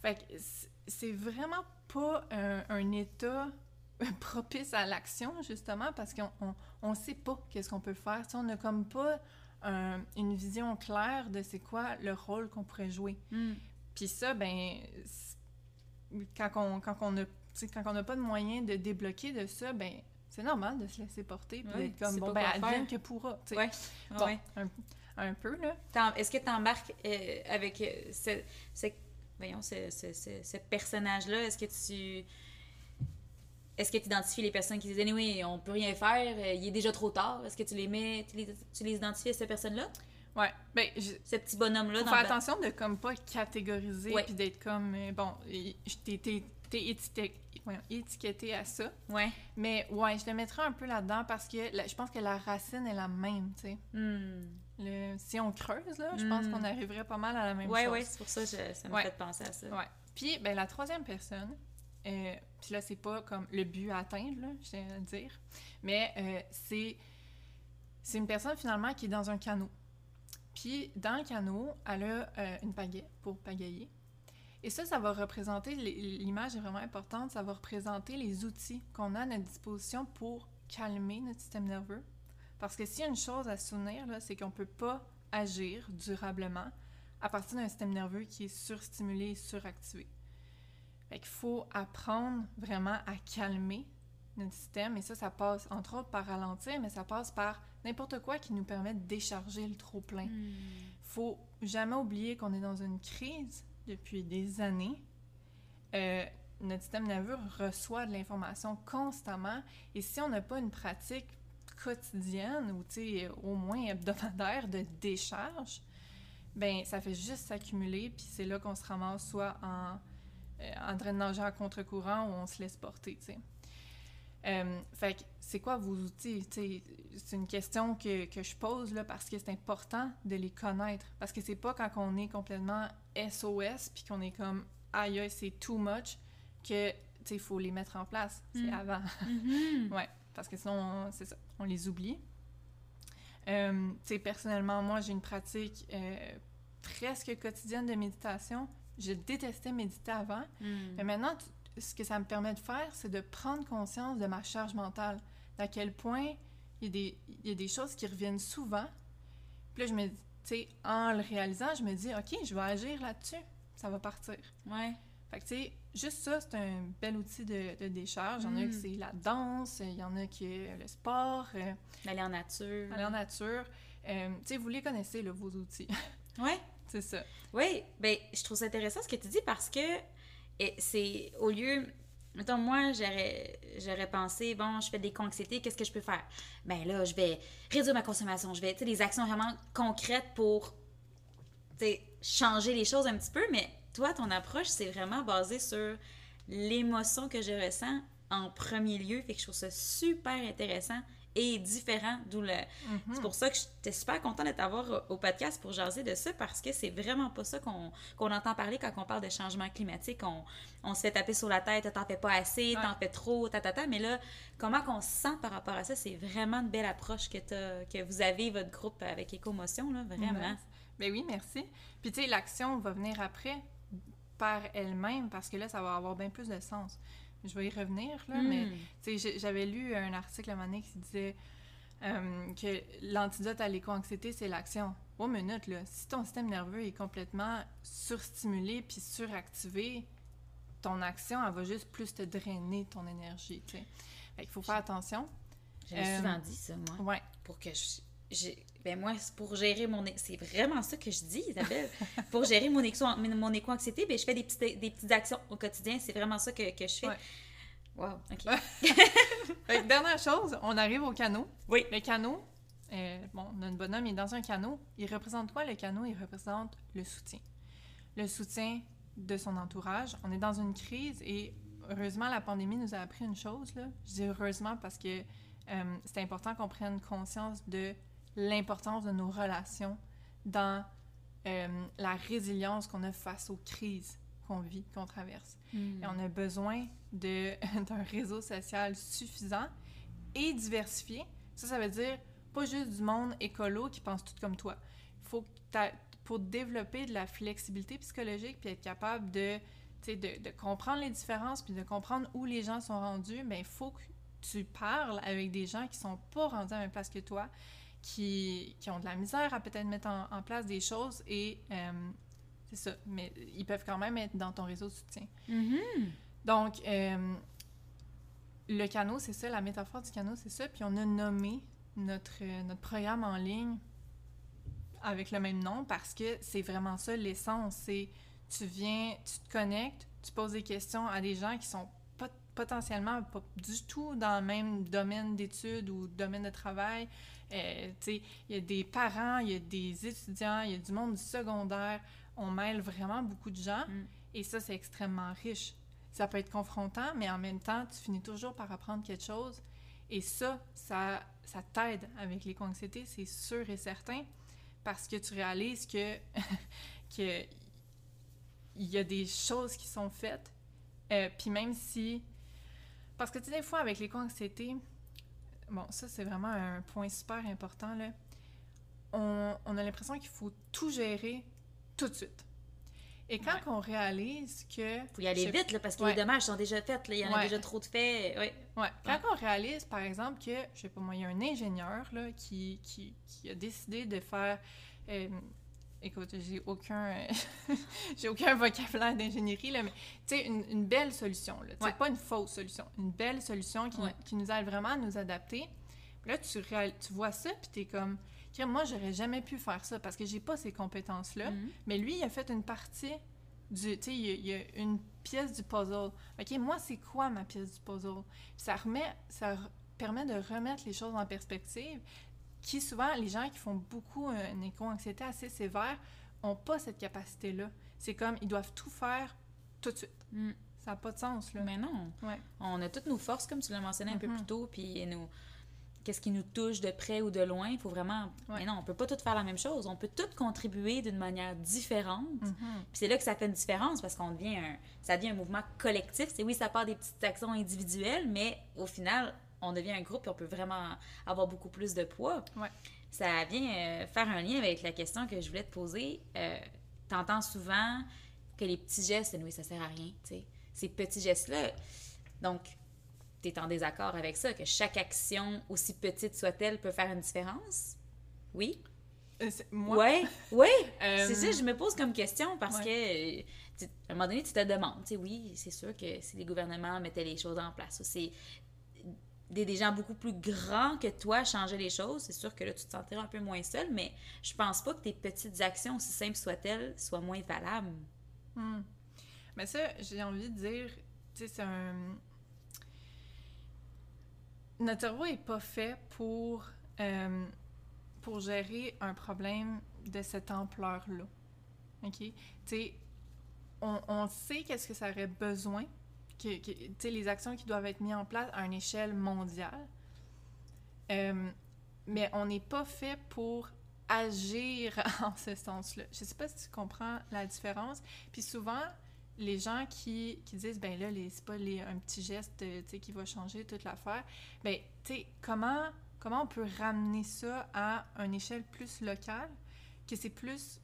Fait que c'est vraiment pas un, état propice à l'action, justement, parce qu'on on, sait pas qu'est-ce qu'on peut faire. on n'a comme pas une vision claire de c'est quoi le rôle qu'on pourrait jouer. Hmm. Puis ça, ben, quand on, quand on a quand on n'a pas de moyen de débloquer de ça, ben c'est normal de se laisser porter puis d'être comme bon ben advienne que pourra tu sais. Bon, un, peu là. Est-ce que tu embarques euh, avec euh, ce, ce, voyons ce, ce, ce personnage là est-ce que tu est-ce que tu identifies les personnes qui disent anyway on peut rien faire euh, il est déjà trop tard est-ce que tu les mets tu les, tu les identifies à ces personnes là Ouais, ben, ce petit bonhomme là faut faire attention de comme pas catégoriser puis d'être comme bon t'es étiqueté, à ça. Ouais. Mais ouais, je le mettrais un peu là-dedans parce que je pense que la racine est la même, tu sais. Hmm. si on creuse, là, je pense hmm. qu'on arriverait pas mal à la même chose. Ouais, ouais, c'est pour ça que ça me fait penser à ça. Ouais. Puis, ben, la troisième personne, euh, puis là, c'est pas comme le but à atteindre, là, je tiens à dire, mais euh, c'est, c'est une personne finalement qui est dans un canot. Puis, dans le canot, elle a euh, une pagaie pour pagayer. Et ça, ça va représenter, l'image est vraiment importante, ça va représenter les outils qu'on a à notre disposition pour calmer notre système nerveux. Parce que s'il y a une chose à souvenir, c'est qu'on ne peut pas agir durablement à partir d'un système nerveux qui est surstimulé et suractivé. Fait faut apprendre vraiment à calmer notre système. Et ça, ça passe entre autres par ralentir, mais ça passe par n'importe quoi qui nous permet de décharger le trop-plein. Il hmm. faut jamais oublier qu'on est dans une crise depuis des années. Euh, notre système nerveux reçoit de l'information constamment et si on n'a pas une pratique quotidienne ou au moins hebdomadaire de décharge, ben ça fait juste s'accumuler puis c'est là qu'on se ramasse soit en, euh, en train de nager à contre-courant ou on se laisse porter. Euh, fait que c'est quoi vos outils? C'est une question que, que, je pose là, parce que c'est important de les connaître. Parce que c'est pas quand on est complètement SOS puis qu'on est comme aïe, c'est too much que il faut les mettre en place. C'est mm. avant. Mm-hmm. ouais, parce que sinon, c'est ça, on les oublie. Euh, personnellement, moi, j'ai une pratique euh, presque quotidienne de méditation. Je détestais méditer avant. Mm. Mais maintenant, ce que ça me permet de faire, c'est de prendre conscience de ma charge mentale. D'à quel point il y, a des, il y a des choses qui reviennent souvent. Puis là, je me dis, en le réalisant, je me dis, OK, je vais agir là-dessus. Ça va partir. Ouais. Fait que, tu sais, juste ça, c'est un bel outil de, de décharge. Il y en a qui mm. c'est la danse, il y en a qui est le sport. Euh, aller en nature. Aller en nature. Euh, tu sais, vous les connaissez, là, vos outils. Ouais. c'est ça. Oui, ben je trouve ça intéressant ce que tu dis parce que c'est au lieu Mettons, moi, j'aurais, j'aurais pensé, bon, je fais des anxiétés, qu'est-ce que je peux faire? Ben là, je vais réduire ma consommation, je vais, tu sais, des actions vraiment concrètes pour, tu sais, changer les choses un petit peu, mais toi, ton approche, c'est vraiment basé sur l'émotion que je ressens en premier lieu, fait que je trouve ça super intéressant et différent. D'où le... Mhm. C'est pour ça que j'étais super contente de t'avoir au podcast pour jaser de ça parce que c'est vraiment pas ça qu'on entend parler quand on parle de changement climatique. On, on se fait taper sur la tête, t'en fais pas assez, t'en fais trop, ta, ta, ta. Mais là, comment qu'on se sent par rapport à ça, c'est vraiment une belle approche que, que vous avez, votre groupe avec Écomotion, là, vraiment. Ben oui, merci. Puis tu sais, l'action va venir après par elle-même parce que là, ça va avoir bien plus de sens je vais y revenir, là, mais hmm. j'avais lu un article à un moment donné qui disait euh, que l'antidote à l'éco-anxiété, c'est l'action. Oh, minute, là, si ton système nerveux est complètement surstimulé puis suractivé, ton action, elle va juste plus te drainer ton énergie, tu sais. il faut faire attention. J'avais euh, souvent dit ça, moi. Ouais. Pour que je... Ben moi, pour gérer mon... C'est vraiment ça que je dis, Isabelle. pour gérer mon, éco... mon éco-anxiété, ben, je fais des petites, des petites actions au quotidien. C'est vraiment ça que, que je fais. Wow, OK. dernière chose, on arrive au canot. Oui. Le canot, euh, bon, notre bonhomme est dans un canot. Il représente quoi, le canot? Il représente le soutien. Le soutien de son entourage. On est dans une crise et heureusement, la pandémie nous a appris une chose. Là. Je dis heureusement parce que euh, c'est important qu'on prenne conscience de l'importance de nos relations dans euh, la résilience qu'on a face aux crises qu'on vit, qu'on traverse. Hmm. Et on a besoin d'un réseau social suffisant et diversifié. Ça, ça veut dire pas juste du monde écolo qui pense tout comme toi. Il faut que pour développer de la flexibilité psychologique puis être capable de, de, de comprendre les différences puis de comprendre où les gens sont rendus, mais ben, il faut que tu parles avec des gens qui sont pas rendus à la même place que toi, qui, qui ont de la misère à peut-être mettre en, place des choses et euh, c'est ça. Mais ils peuvent quand même être dans ton réseau de soutien. Mm-hmm. Donc, euh, le canot, c'est ça, la métaphore du canot, c'est ça. Puis on a nommé notre, notre programme en ligne avec le même nom parce que c'est vraiment ça l'essence. C'est tu viens, tu te connectes, tu poses des questions à des gens qui sont potentiellement pas du tout dans le même domaine d'études ou domaine de travail. Euh, il y a des parents, il y a des étudiants, il y a du monde du secondaire. On mêle vraiment beaucoup de gens mm. et ça, c'est extrêmement riche. Ça peut être confrontant, mais en même temps, tu finis toujours par apprendre quelque chose. Et ça, ça, ça t'aide avec l'éco-anxiété, c'est sûr et certain, parce que tu réalises que, que il y a des choses qui sont faites. Euh, puis même si parce que, tu sais, des fois, avec l'éco-anxiété, bon, ça, c'est vraiment un point super important, là. On, on a l'impression qu'il faut tout gérer tout de suite. Et quand on réalise que... Faut y aller vite, là, parce que les dommages sont déjà faits, là. Il y en a déjà trop de faits. Ouais. Quand on réalise, par exemple, que, je sais pas moi, il y a un ingénieur, là, qui, qui, qui a décidé de faire... Euh, écoute, j'ai aucun, j'ai aucun vocabulaire d'ingénierie, là, mais tu sais, une, belle solution, là. Ouais. Pas une fausse solution, une belle solution qui, qui nous aide vraiment à nous adapter. là, tu, tu vois ça, puis t'es comme, moi, j'aurais jamais pu faire ça parce que j'ai pas ces compétences-là. Mm-hmm. Mais lui, il a fait une partie du, tu sais, il, y a une pièce du puzzle. OK, moi, c'est quoi ma pièce du puzzle? ça remet, ça permet de remettre les choses en perspective qui souvent, les gens qui font beaucoup euh, une éco-anxiété assez sévère n'ont pas cette capacité-là. C'est comme, ils doivent tout faire tout de suite. Mm. Ça n'a pas de sens, là. Mais non. Ouais. On a toutes nos forces, comme tu l'as mentionné un peu mm-hmm. plus tôt, puis nous... Qu'est-ce qui nous touche de près ou de loin, il faut vraiment... Mais non, on peut pas tout faire la même chose. On peut tout contribuer d'une manière différente. Mm-hmm. Puis c'est là que ça fait une différence, parce qu'on devient un... Ça devient un mouvement collectif. C'est oui, ça part des petites actions individuelles, mais au final, on devient un groupe et on peut vraiment avoir beaucoup plus de poids. Ça vient euh, faire un lien avec la question que je voulais te poser. Euh, T'entends souvent que les petits gestes, oui, ça sert à rien, tu sais. Ces petits gestes-là, donc, tu es en désaccord avec ça, que chaque action, aussi petite soit-elle, peut faire une différence? Oui? Euh, moi? Oui, oui. C'est ça, je me pose comme question parce que, à un moment donné, tu te demandes, tu sais, oui, c'est sûr que si les gouvernements mettaient les choses en place, c'est des, gens beaucoup plus grands que toi changer les choses, c'est sûr que là, tu te sentirais un peu moins seul, mais je pense pas que tes petites actions, aussi simples soient-elles, soient moins valables. Hmm. Mais ça, j'ai envie de dire, tu sais, c'est un... Notre cerveau est pas fait pour, euh, pour gérer un problème de cette ampleur-là. OK? Tu sais, on, on sait qu'est-ce que ça aurait besoin que, les actions qui doivent être mises en place à une échelle mondiale. Euh, mais on n'est pas fait pour agir en ce sens-là. Je ne sais pas si tu comprends la différence. Puis souvent, les gens qui, qui disent, ben là, c'est pas un petit geste qui va changer toute l'affaire, ben, tu sais, comment, comment on peut ramener ça à une échelle plus locale, que c'est plus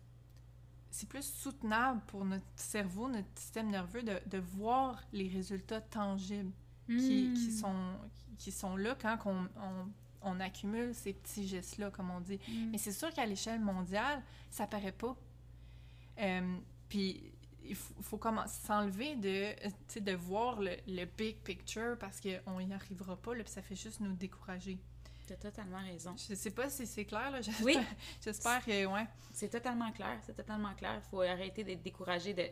c'est plus soutenable pour notre cerveau, notre système nerveux, de, de voir les résultats tangibles qui, qui, hmm. sont, qui sont là quand on, on accumule ces petits gestes-là, comme on dit. Mm. Mais c'est sûr qu'à l'échelle mondiale, ça paraît pas. Euh, puis il faut, faut commencer s'enlever de, sais, de voir le, le big picture parce qu'on n'y arrivera pas, là, puis ça fait juste nous décourager. T'as totalement raison. Je sais pas si c'est clair, là. J'espère, Oui. j'espère que, ouais. C'est totalement clair, c'est totalement clair. Il faut arrêter d'être découragé de. Tu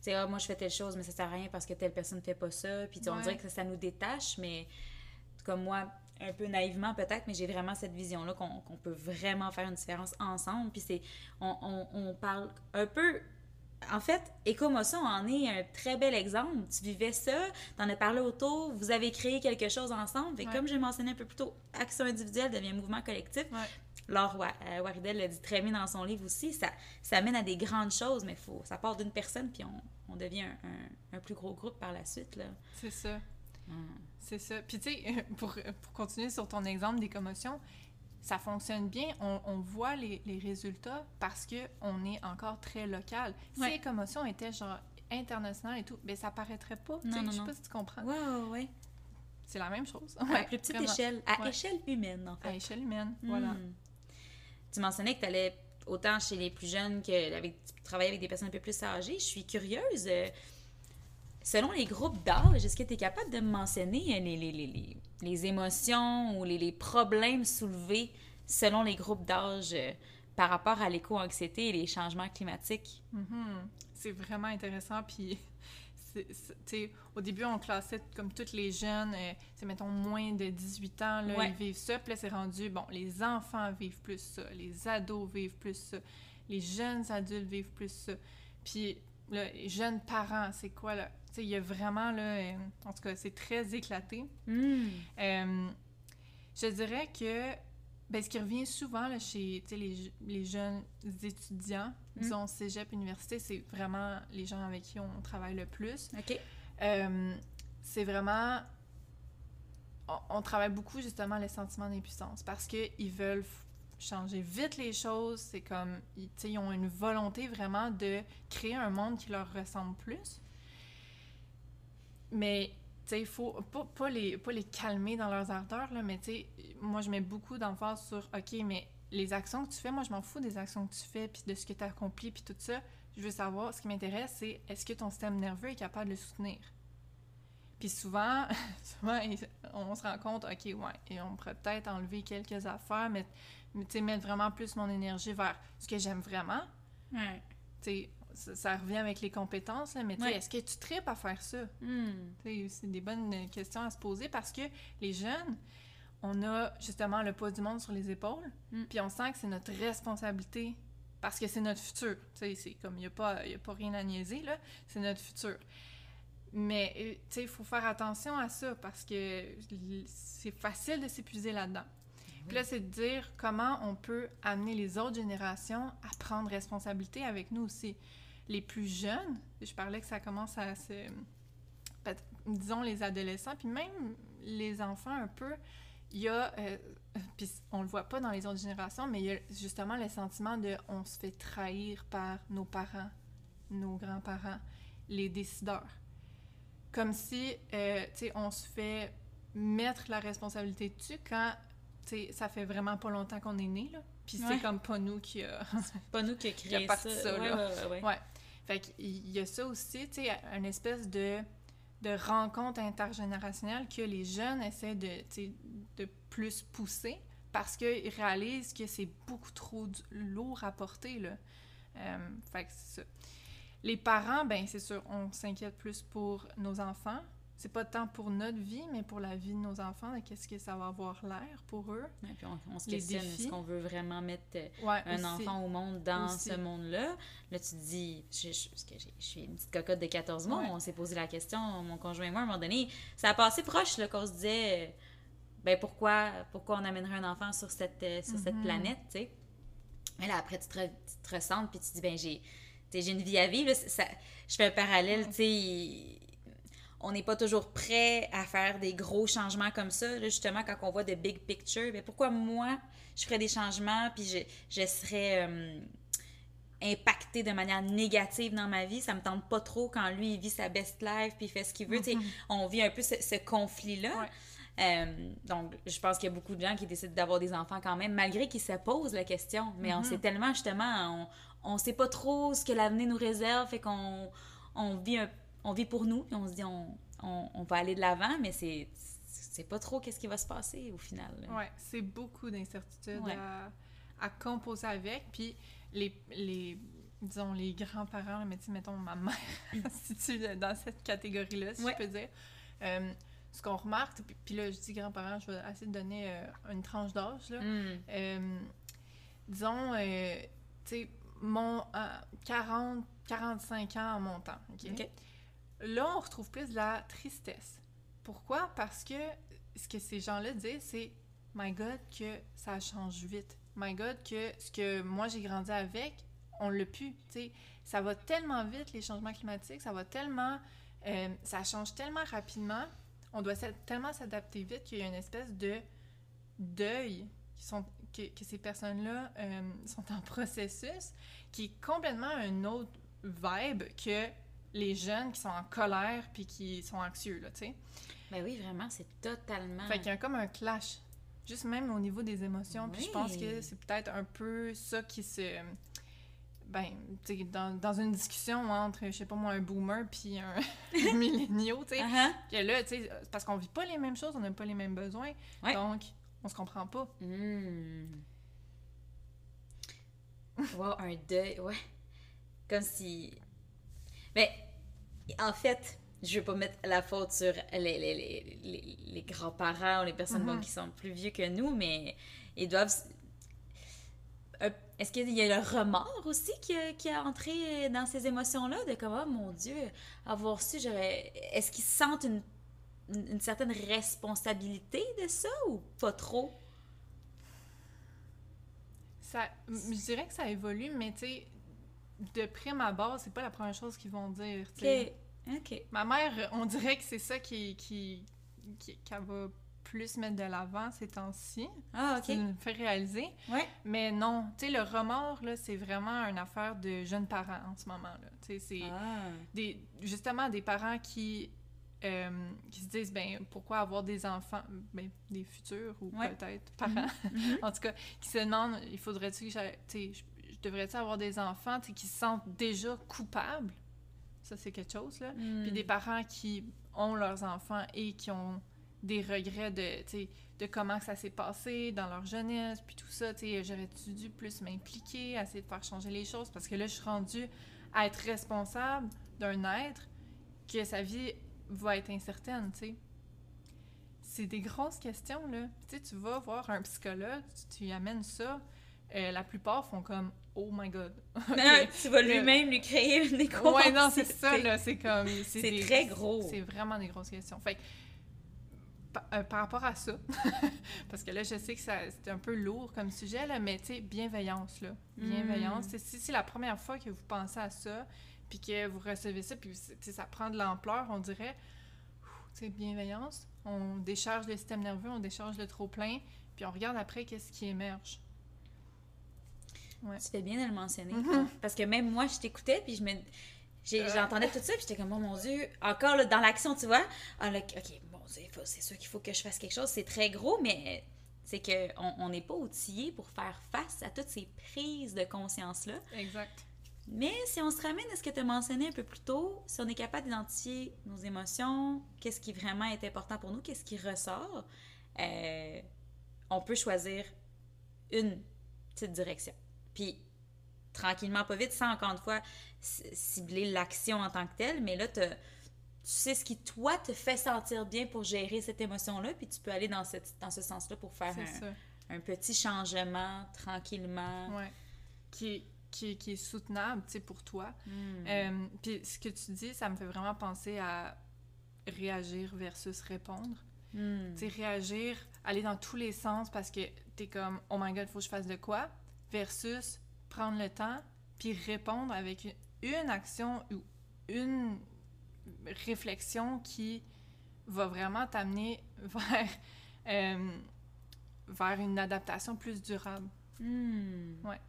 sais, ah, moi je fais telle chose, mais ça sert à rien parce que telle personne ne fait pas ça. Puis tu sais, on Ouais. dirait que ça, ça nous détache, mais comme moi, un peu naïvement peut-être, mais j'ai vraiment cette vision-là qu'on qu'on peut vraiment faire une différence ensemble. Puis c'est. On, on, on parle un peu. En fait, Écomotion en est un très bel exemple. Tu vivais ça, t'en as parlé autour, vous avez créé quelque chose ensemble. Et Ouais. comme j'ai mentionné un peu plus tôt, action individuelle devient mouvement collectif. Ouais. Laure euh, Waridel le dit très bien dans son livre aussi, ça, ça mène à des grandes choses, mais faut, ça part d'une personne, puis on, on devient un, un- un plus gros groupe par la suite. Là. C'est ça. Hum. C'est ça. Puis, tu sais, pour, pour continuer sur ton exemple des commotions, ça fonctionne bien. On, on voit les, les résultats parce qu'on est encore très local. Si les commotions étaient genre internationales et tout, ben ça paraîtrait pas. Non, non, Je sais non. pas si tu comprends. Ouais, ouais, ouais. C'est la même chose. à plus petite vraiment. échelle, à Ouais. échelle humaine, en À fait. échelle humaine, voilà. Hum. Tu mentionnais que tu allais autant chez les plus jeunes que avec, tu travaillais avec des personnes un peu plus âgées. Je suis curieuse. euh, selon les groupes d'âge, est-ce que tu es capable de me mentionner euh, les, les, les, les, émotions ou les, les problèmes soulevés selon les groupes d'âge euh, par rapport à l'éco-anxiété et les changements climatiques? Mhm. C'est vraiment intéressant. Puis, au début, on classait comme tous les jeunes, euh, c'est mettons moins de 18 ans, là, Ouais. ils vivent ça. Puis là, c'est rendu, bon, les enfants vivent plus ça, les ados vivent plus ça, les jeunes adultes vivent plus ça. Puis, là, les jeunes parents, c'est quoi, là? Tu sais, il y a vraiment, là, euh, en tout cas, c'est très éclaté. Hum. Euh, je dirais que ben, ce qui revient souvent là, chez les, les jeunes étudiants, Mm. disons cégep, université, c'est vraiment les gens avec qui on travaille le plus. OK. Euh, c'est vraiment... On, on travaille beaucoup justement les sentiments d'impuissance parce qu'ils veulent changer vite les choses. C'est comme, ils, ils ont une volonté vraiment de créer un monde qui leur ressemble plus. Mais, tu sais, il faut pas, pas les, pas les calmer dans leurs ardeurs, là, mais tu sais, moi, je mets beaucoup d'emphase sur, OK, mais les actions que tu fais, moi, je m'en fous des actions que tu fais, puis de ce que tu as accompli, puis tout ça. Je veux savoir, ce qui m'intéresse, c'est est-ce que ton système nerveux est capable de le soutenir? Puis souvent, souvent, on se rend compte, OK, ouais, et on pourrait peut-être enlever quelques affaires, mais, mais tu sais, mettre vraiment plus mon énergie vers ce que j'aime vraiment. Ouais. Tu sais, ça, ça revient avec les compétences, là, mais Ouais. est-ce que tu tripes à faire ça? Sais, C'est des bonnes questions à se poser parce que les jeunes, on a justement le poids du monde sur les épaules, Mm. puis on sent que c'est notre responsabilité parce que c'est notre futur. C'est comme, il n'y a, pas- y a pas rien à niaiser, là, c'est notre futur. Mais, euh, il faut faire attention à ça parce que c'est facile de s'épuiser là-dedans. Puis là, c'est de dire comment on peut amener les autres générations à prendre responsabilité avec nous aussi. Les plus jeunes, je parlais que ça commence à se... Disons les adolescents, puis même les enfants un peu, il y a... euh, puis on le voit pas dans les autres générations, mais il y a justement le sentiment de on se fait trahir par nos parents, nos grands-parents, les décideurs. Comme si, euh, tu sais, on se fait mettre la responsabilité dessus quand, tu sais, ça fait vraiment pas longtemps qu'on est né, là. Puis Ouais. c'est comme pas nous qui a... Pas nous qui a créé parti ça. ça, Ouais, là. Ouais. Fait qu'il y a ça aussi, tu sais, une espèce de, de rencontre intergénérationnelle que les jeunes essaient de, de plus pousser parce qu'ils réalisent que c'est beaucoup trop lourd à porter, là. Euh, c'est ça. Les parents, ben c'est sûr, on s'inquiète plus pour nos enfants. C'est pas tant pour notre vie, mais pour la vie de nos enfants, qu'est-ce que ça va avoir l'air pour eux. Puis on, on se questionne, est-ce qu'on veut vraiment mettre euh, Ouais, un aussi. enfant au monde dans Aussi. ce monde-là? Là, tu te dis, je, je- parce que je suis une petite cocotte de 14 mois, Ouais. on s'est posé la question, mon conjoint et moi, à un moment donné, ça a passé proche qu'on se disait, euh, ben pourquoi, pourquoi on amènerait un enfant sur cette, euh, sur cette Mhm. planète, tu sais? Mais là, après, tu te, re- tu te ressens, puis tu te dis, ben j'ai j'ai une vie à vivre. là, ça- je fais un parallèle, tu sais, on n'est pas toujours prêt à faire des gros changements comme ça. Là, justement, quand on voit de big picture, ben pourquoi moi, je ferais des changements, puis je, je serais euh, impactée de manière négative dans ma vie? Ça me tente pas trop quand lui, il vit sa best life, puis il fait ce qu'il veut. Mhm. on vit un peu ce, ce conflit-là. Ouais. Euh, donc, je pense qu'il y a beaucoup de gens qui décident d'avoir des enfants quand même, malgré qu'ils se posent la question. Mais on Mhm. sait tellement, justement, on, on sait pas trop ce que l'avenir nous réserve, fait qu'on on vit, un- on vit pour nous, puis on se dit on, on, on va aller de l'avant, mais c'est c'est pas trop qu'est-ce qui va se passer au final. Ouais, c'est beaucoup d'incertitudes Ouais. à, à composer avec. Puis les, les disons, les grands-parents, mais mettons ma mère, si tu dans cette catégorie-là, si Ouais. je peux dire. Euh, ce qu'on remarque, puis, puis là, je dis grands-parents, je vais essayer de donner euh, une tranche d'âge, là. Hmm. Euh, disons, tu sais, mon euh, 40, 45 ans en montant, OK? OK. Là, on retrouve plus de la tristesse. Pourquoi? Parce que ce que ces gens-là disent, c'est My God, que ça change vite. My God, que ce que moi j'ai grandi avec, on l'a pu. Tu sais, ça va tellement vite, les changements climatiques, ça va tellement. euh, ça change tellement rapidement. On doit tellement s'adapter vite qu'il y a une espèce de deuil qui sont, que, que ces personnes-là euh, sont en processus qui est complètement un autre vibe que les jeunes qui sont en colère puis qui sont anxieux, là, tu sais. Ben oui, vraiment, c'est totalement. Fait qu'il y a comme un clash. Juste même au niveau des émotions. Puis je pense que c'est peut-être un peu ça qui se... Ben, tu sais, dans, dans une discussion entre, je sais pas moi, un boomer puis un, un milléniaux, tu sais, que là, tu sais, parce qu'on vit pas les mêmes choses, on n'a pas les mêmes besoins, Ouais. donc on se comprend pas. Hmm. Wow, un deuil, ouais. Comme si. Ben, en fait, je veux pas mettre la faute sur les, les, les, les- grands-parents ou les personnes bon, Mhm. qui sont plus vieux que nous, mais ils doivent. Est-ce qu'il y a le remords aussi qui a, qui a entré dans ces émotions-là? De comme, oh mon Dieu, avoir su, j'aurais. Est-ce qu'ils sentent une, une, certaine responsabilité de ça ou pas trop? Ça, je dirais que ça évolue, mais tu sais, de prime abord, c'est pas la première chose qu'ils vont dire, sais. Ok. Ma mère, on dirait que c'est ça qui, qui, qui- qu'elle va plus mettre de l'avant ces temps-ci. Ah, ok. Tu me fais réaliser. Ouais. Mais non, tu sais, le remords, là, c'est vraiment une affaire de jeunes parents en ce moment, là. Tu sais, c'est Ah. des, justement des parents qui, euh, qui se disent, ben, pourquoi avoir des enfants, ben, des futurs ou Ouais. peut-être parents, Mhm. en tout cas, qui se demandent, il faudrait-tu que j'aille- devrais-tu avoir des enfants, qui se sentent déjà coupables? Ça, c'est quelque chose, là. Hmm. Puis des parents qui ont leurs enfants et qui ont des regrets de, de comment ça s'est passé dans leur jeunesse, puis tout ça, tu sais, j'aurais-tu dû plus m'impliquer, essayer de faire changer les choses, parce que là, je suis rendue à être responsable d'un être que sa vie va être incertaine, tu sais. C'est des grosses questions, là. Tu sais, tu vas voir un psychologue, tu, tu lui amènes ça, euh, la plupart font comme « Oh my God! » Ah, tu vas lui-même lui créer une écho. Ouais, non, c'est ça, là. C'est comme. C'est très gros. C'est vraiment des grosses questions. Fait que, pa- euh, par rapport à ça, parce que là, je sais que c'est un peu lourd comme sujet, là, mais tu sais, bienveillance, là. Bienveillance. Mm. C'est- Si c'est la première fois que vous pensez à ça, puis que vous recevez ça, puis ça prend de l'ampleur, on dirait, tu sais, bienveillance. On décharge le système nerveux, on décharge le trop-plein, puis on regarde après qu'est-ce qui émerge. Tu fais bien de le mentionner. Mhm. Parce que même moi, je t'écoutais, puis je me... Euh. J'entendais tout ça, puis j'étais comme, oh mon Dieu, encore là, dans l'action, tu vois. Ah, là, ok, bon, c'est faut- c'est sûr qu'il faut que je fasse quelque chose. C'est très gros, mais c'est qu'on on n'est pas outillé pour faire face à toutes ces prises de conscience-là. Exact. Mais si on se ramène à ce que tu as mentionné un peu plus tôt, si on est capable d'identifier nos émotions, qu'est-ce qui vraiment est important pour nous, qu'est-ce qui ressort, euh, on peut choisir une petite direction. Puis, tranquillement, pas vite, sans encore une fois cibler l'action en tant que telle, mais là, tu sais ce qui, toi, te fait sentir bien pour gérer cette émotion-là, puis tu peux aller dans, cette, dans ce sens-là pour faire un, petit changement tranquillement. Ouais. Qui est, qui qui est soutenable, tu sais, pour toi. Hmm. Euh, Puis ce que tu dis, ça me fait vraiment penser à réagir versus répondre. Hmm. Tu sais, réagir, aller dans tous les sens parce que t'es comme « Oh my God, faut que je fasse de quoi? » versus prendre le temps puis répondre avec une, action ou une réflexion qui va vraiment t'amener vers, euh, vers une adaptation plus durable. Hmm. Ouais.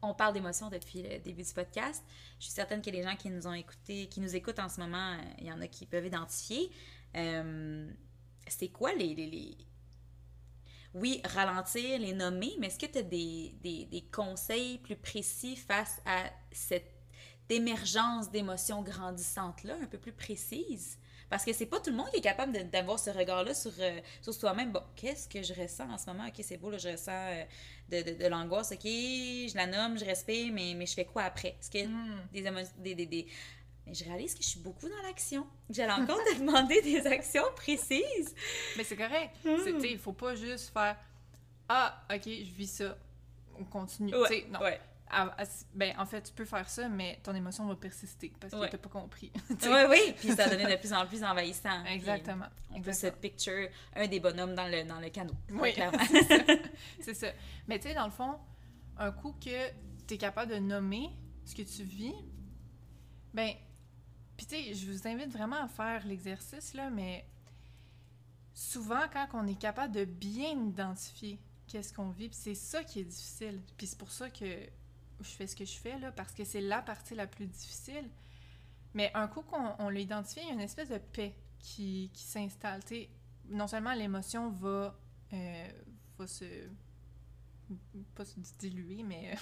On parle d'émotions depuis le début du podcast. Je suis certaine a des gens qui nous ont écoutés, qui nous écoutent en ce moment, euh, il y en a qui peuvent identifier. Euh, c'est quoi les, les, les- Oui, ralentir, les nommer, mais est-ce que tu as des, des, des conseils plus précis face à cette émergence d'émotions grandissantes-là, un peu plus précises? Parce que c'est pas tout le monde qui est capable d'avoir ce regard-là sur, euh, sur soi-même. Bon, qu'est-ce que je ressens en ce moment? Ok, c'est beau, là, je ressens euh, de, de, de l'angoisse. Ok, je la nomme, je respire, mais, mais je fais quoi après? Est-ce que Hmm. des, des- Mais je réalise que je suis beaucoup dans l'action. J'allais encore te demander des actions précises. Mais c'est correct. Hmm. Tu Il faut pas juste faire Ah, ok, je vis ça. On continue. Tu sais, non. ouais. Ah, ah, ben, en fait, tu peux faire ça, mais ton émotion va persister parce que Ouais. t'as pas compris. Tu. Oui, oui. Puis ça devenait de plus en plus envahissant. Exactement. On peut se picture un des bonhommes dans le, dans le canot. Oui, clairement. c'est ça. C'est ça. Mais tu sais, dans le fond, un coup que tu es capable de nommer ce que tu vis, ben, puis tu sais, je vous invite vraiment à faire l'exercice, là, mais souvent, quand on est capable de bien identifier qu'est-ce qu'on vit, puis c'est ça qui est difficile. Puis c'est pour ça que je fais ce que je fais, là, parce que c'est la partie la plus difficile. Mais un coup qu'on on l'a identifié, il y a une espèce de paix qui, qui s'installe. Tu sais, non seulement l'émotion va, euh, va se. pas se diluer, mais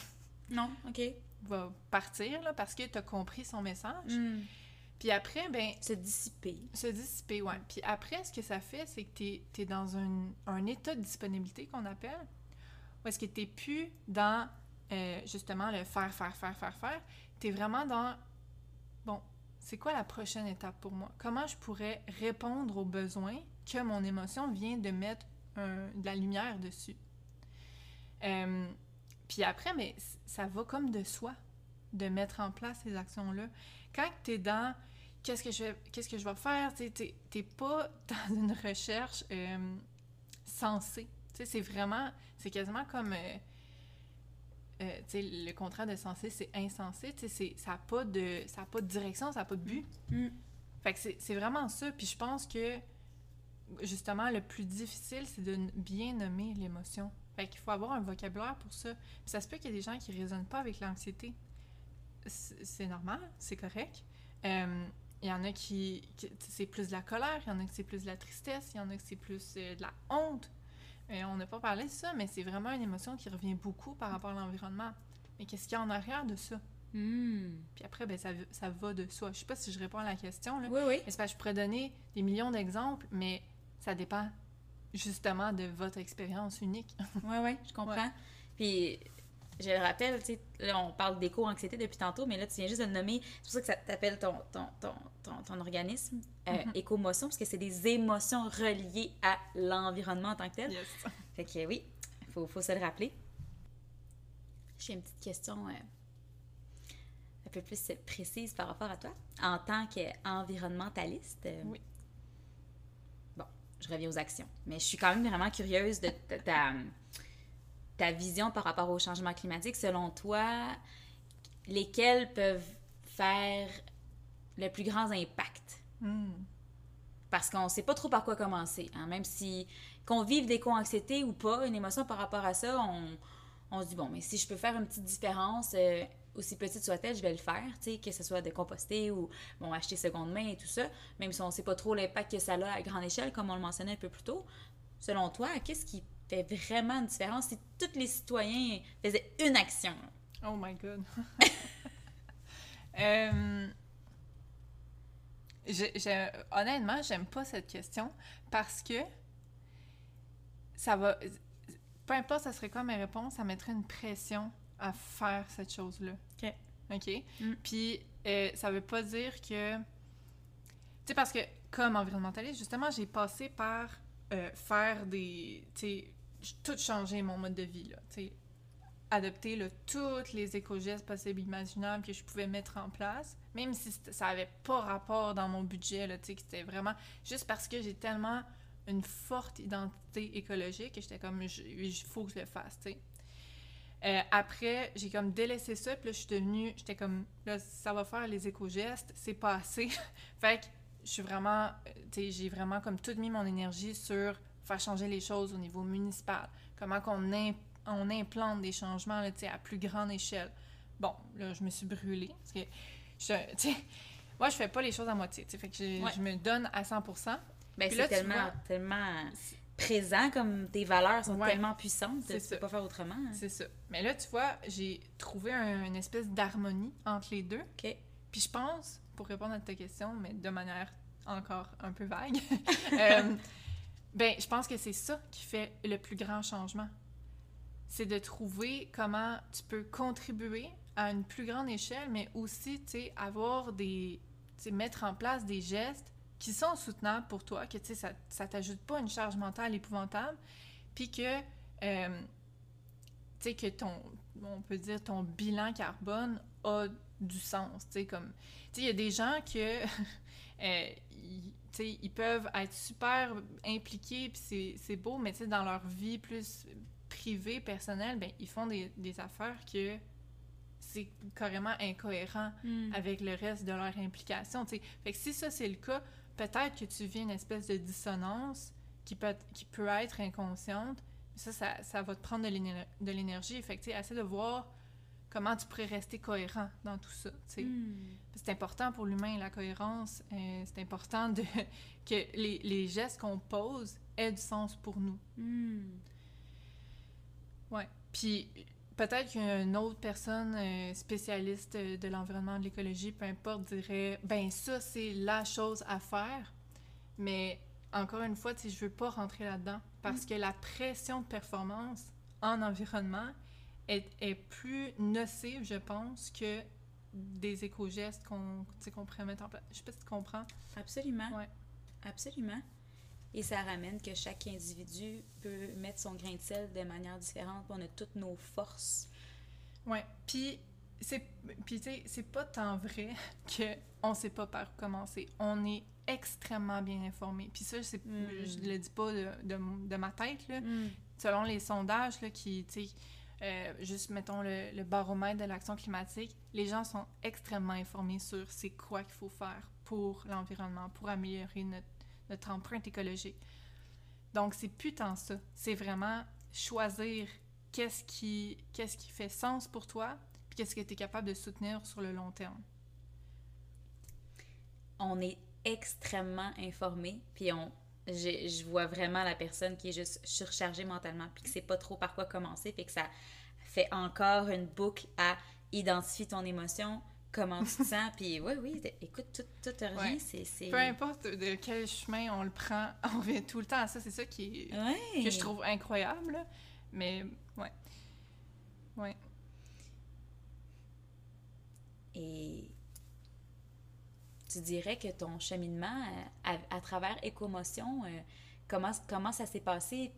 Non, OK. va partir, là, parce que tu as compris son message. Hmm. Puis après, ben, Se dissiper. se dissiper, ouais. Puis après, ce que ça fait, c'est que tu es, dans un, un état de disponibilité qu'on appelle, où est-ce que tu plus dans, euh, justement, le faire, faire, faire, faire, faire. Tu es vraiment dans, bon, c'est quoi la prochaine étape pour moi? Comment je pourrais répondre aux besoins que mon émotion vient de mettre un- de la lumière dessus? Euh, puis après, mais ça va comme de soi de mettre en place ces actions-là. Quand tu es dans qu'est-ce que je vais, qu'est-ce que je vais faire, tu t'es pas dans une recherche euh, sensée. C'est vraiment, c'est quasiment comme, euh, euh, le contraire de sensé, c'est insensé. C'est- ça n'a pas de, ça a pas de direction, ça n'a pas de but. Mm. Fait que c'est c'est vraiment ça. Puis je pense que, justement, le plus difficile, c'est de bien nommer l'émotion. Fait qu'il faut avoir un vocabulaire pour ça. Puis ça se peut qu'il y ait des gens qui ne raisonnent pas avec l'anxiété. C'est c'est normal, c'est correct. Euh, Il y en a qui, qui- c'est plus de la colère, il y en a qui c'est plus de la tristesse, il y en a qui c'est plus euh, de la honte. Euh, on n'a pas parlé de ça, mais c'est vraiment une émotion qui revient beaucoup par rapport à l'environnement. Mais qu'est-ce qu'il y a en arrière de ça? Hmm. Puis après, ben, ça, ça va de soi. Je sais pas si je réponds à la question, là. Oui, oui. Parce que je pourrais donner des millions d'exemples, mais ça dépend justement de votre expérience unique. Oui, oui, je comprends. Puis, je le rappelle, tu sais, là, on parle d'éco-anxiété depuis tantôt, mais là, tu viens juste de le nommer. C'est pour ça que ça t'appelle ton, ton, ton, ton, ton organisme euh, Mhm. éco-motion, parce que c'est des émotions reliées à l'environnement en tant que tel. Yes. Fait que oui, il faut, faut se le rappeler. J'ai une petite question euh, un peu plus précise par rapport à toi. En tant qu'environnementaliste, euh, Oui. bon, je reviens aux actions, mais je suis quand même vraiment curieuse de ta, ta, vision par rapport au changement climatique. Selon toi, lesquels peuvent faire le plus grand impact? Hmm. parce qu'on sait pas trop par quoi commencer. hein. Même si qu'on vive d'éco-anxiété ou pas, une émotion par rapport à ça, on, on se dit, bon, mais si je peux faire une petite différence, euh, aussi petite soit-elle, je vais le faire, tu sais, que ce soit de composter ou, bon, acheter seconde main et tout ça, même si on sait pas trop l'impact que ça a à grande échelle, comme on le mentionnait un peu plus tôt. Selon toi, qu'est-ce qui fait vraiment une différence si tous les citoyens faisaient une action? Oh my god. Euh, honnêtement, j'aime pas cette question parce que ça va. Peu importe, ça serait quoi mes réponses, ça mettrait une pression à faire cette chose-là. OK. OK? Mm. Puis, euh, ça veut pas dire que. Tu sais, parce que comme environnementaliste, justement, j'ai passé par euh, faire des. Tu sais, tout changer mon mode de vie, là. Tu sais, adopter là, les éco-gestes possibles et imaginables que je pouvais mettre en place, même si ça n'avait pas rapport dans mon budget, là, tu sais, que c'était vraiment juste parce que j'ai tellement une forte identité écologique que j'étais comme, il faut que je le fasse. Euh, après, j'ai comme délaissé ça, puis là, je suis devenue, j'étais comme, là, ça va faire les éco-gestes, c'est pas assez. fait que je suis vraiment, euh, tu j'ai vraiment comme tout mis mon énergie sur faire changer les choses au niveau municipal? Comment qu'on on implante des changements, là, à plus grande échelle? Bon, là, je me suis brûlée, parce que, je, moi, je fais pas les choses à moitié, fait que je, Ouais. je me donne à 100%. Ben, c'est tellement, vois- tellement présent, comme tes valeurs sont Ouais. tellement puissantes, tu ça. peux pas faire autrement. hein. C'est ça. Mais là, tu vois, j'ai trouvé un- une espèce d'harmonie entre les deux. OK. Puis je pense, pour répondre à ta question, mais de manière encore un peu vague, euh, ben, je pense que c'est ça qui fait le plus grand changement. C'est de trouver comment tu peux contribuer à une plus grande échelle, mais aussi, tu sais, avoir des... mettre en place des gestes qui sont soutenables pour toi, que, tu sais, ça, ça t'ajoute pas une charge mentale épouvantable, puis que, euh, tu sais, que ton, on peut dire, ton bilan carbone a du sens, tu sais, comme... Tu sais, il y a des gens que... euh, tu sais, ils peuvent être super impliqués, puis c'est- beau, mais tu sais, dans leur vie plus privée, personnelle, ben, ils font des, des affaires que c'est carrément incohérent Hmm. avec le reste de leur implication, tu sais. Fait que si ça, c'est le cas, peut-être que tu vis une espèce de dissonance qui peut, qui peut être inconsciente. Ça, ça, ça va te prendre de l'éner- de l'énergie. Fait que, tu sais, essaie de voir comment tu pourrais rester cohérent dans tout ça. Hmm. C'est important pour l'humain, la cohérence. euh, c'est important de, que les, les gestes qu'on pose aient du sens pour nous. Hmm. Ouais. Puis peut-être qu'une autre personne euh, spécialiste de l'environnement, de l'écologie, peu importe, dirait ben ça c'est la chose à faire. Mais encore une fois, je veux pas rentrer là-dedans parce que la pression de performance en environnement est, est plus nocive, je pense, que des éco-gestes qu'on qu'on pourrait mettre en place. Je sais pas si tu comprends. Absolument. Ouais. Absolument. Et ça ramène que chaque individu peut mettre son grain de sel de manière différente. On a toutes nos forces. Ouais. Puis c'est puis tu sais, c'est pas tant vrai que on sait pas par où commencer. On est extrêmement bien informé. Puis ça c'est Mm. je le dis pas de, de, de ma tête là. Hmm. Selon les sondages là qui tu sais euh, juste mettons le, baromètre de l'action climatique, les gens sont extrêmement informés sur c'est quoi qu'il faut faire pour l'environnement, pour améliorer notre, empreinte écologique. Donc c'est plus tant ça, c'est vraiment choisir qu'est-ce qui qu'est-ce qui fait sens pour toi, puis qu'est-ce que tu es capable de soutenir sur le long terme. On est extrêmement informé, puis on, je, je vois vraiment la personne qui est juste surchargée mentalement, puis que sait pas trop par quoi commencer, puis que ça fait encore une boucle à identifier ton émotion, comment tu te sens, puis oui, oui, écoute, tout, tout revient, Ouais. c'est... c'est- Peu importe de quel chemin on le prend, on revient tout le temps à ça, c'est ça qui est, Ouais. que je trouve incroyable. Mais ouais. Ouais. Et tu dirais que ton cheminement euh, à, travers Écomotion, euh, comment, comment ça s'est passé?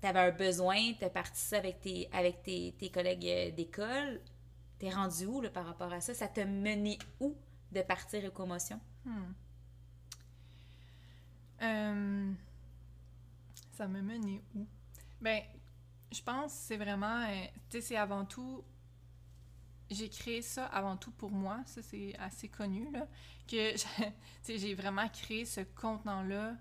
Tu avais un besoin, tu as parti ça avec tes, avec tes, tes collègues euh, d'école. Tu es rendu où là, par rapport à ça? Ça t'a mené où de partir Écomotion? Hmm. Ça me menait où? Ben, je pense que c'est vraiment, tu sais, c'est avant tout, j'ai créé ça avant tout pour moi, ça c'est assez connu, là, que, j'ai vraiment créé ce contenant-là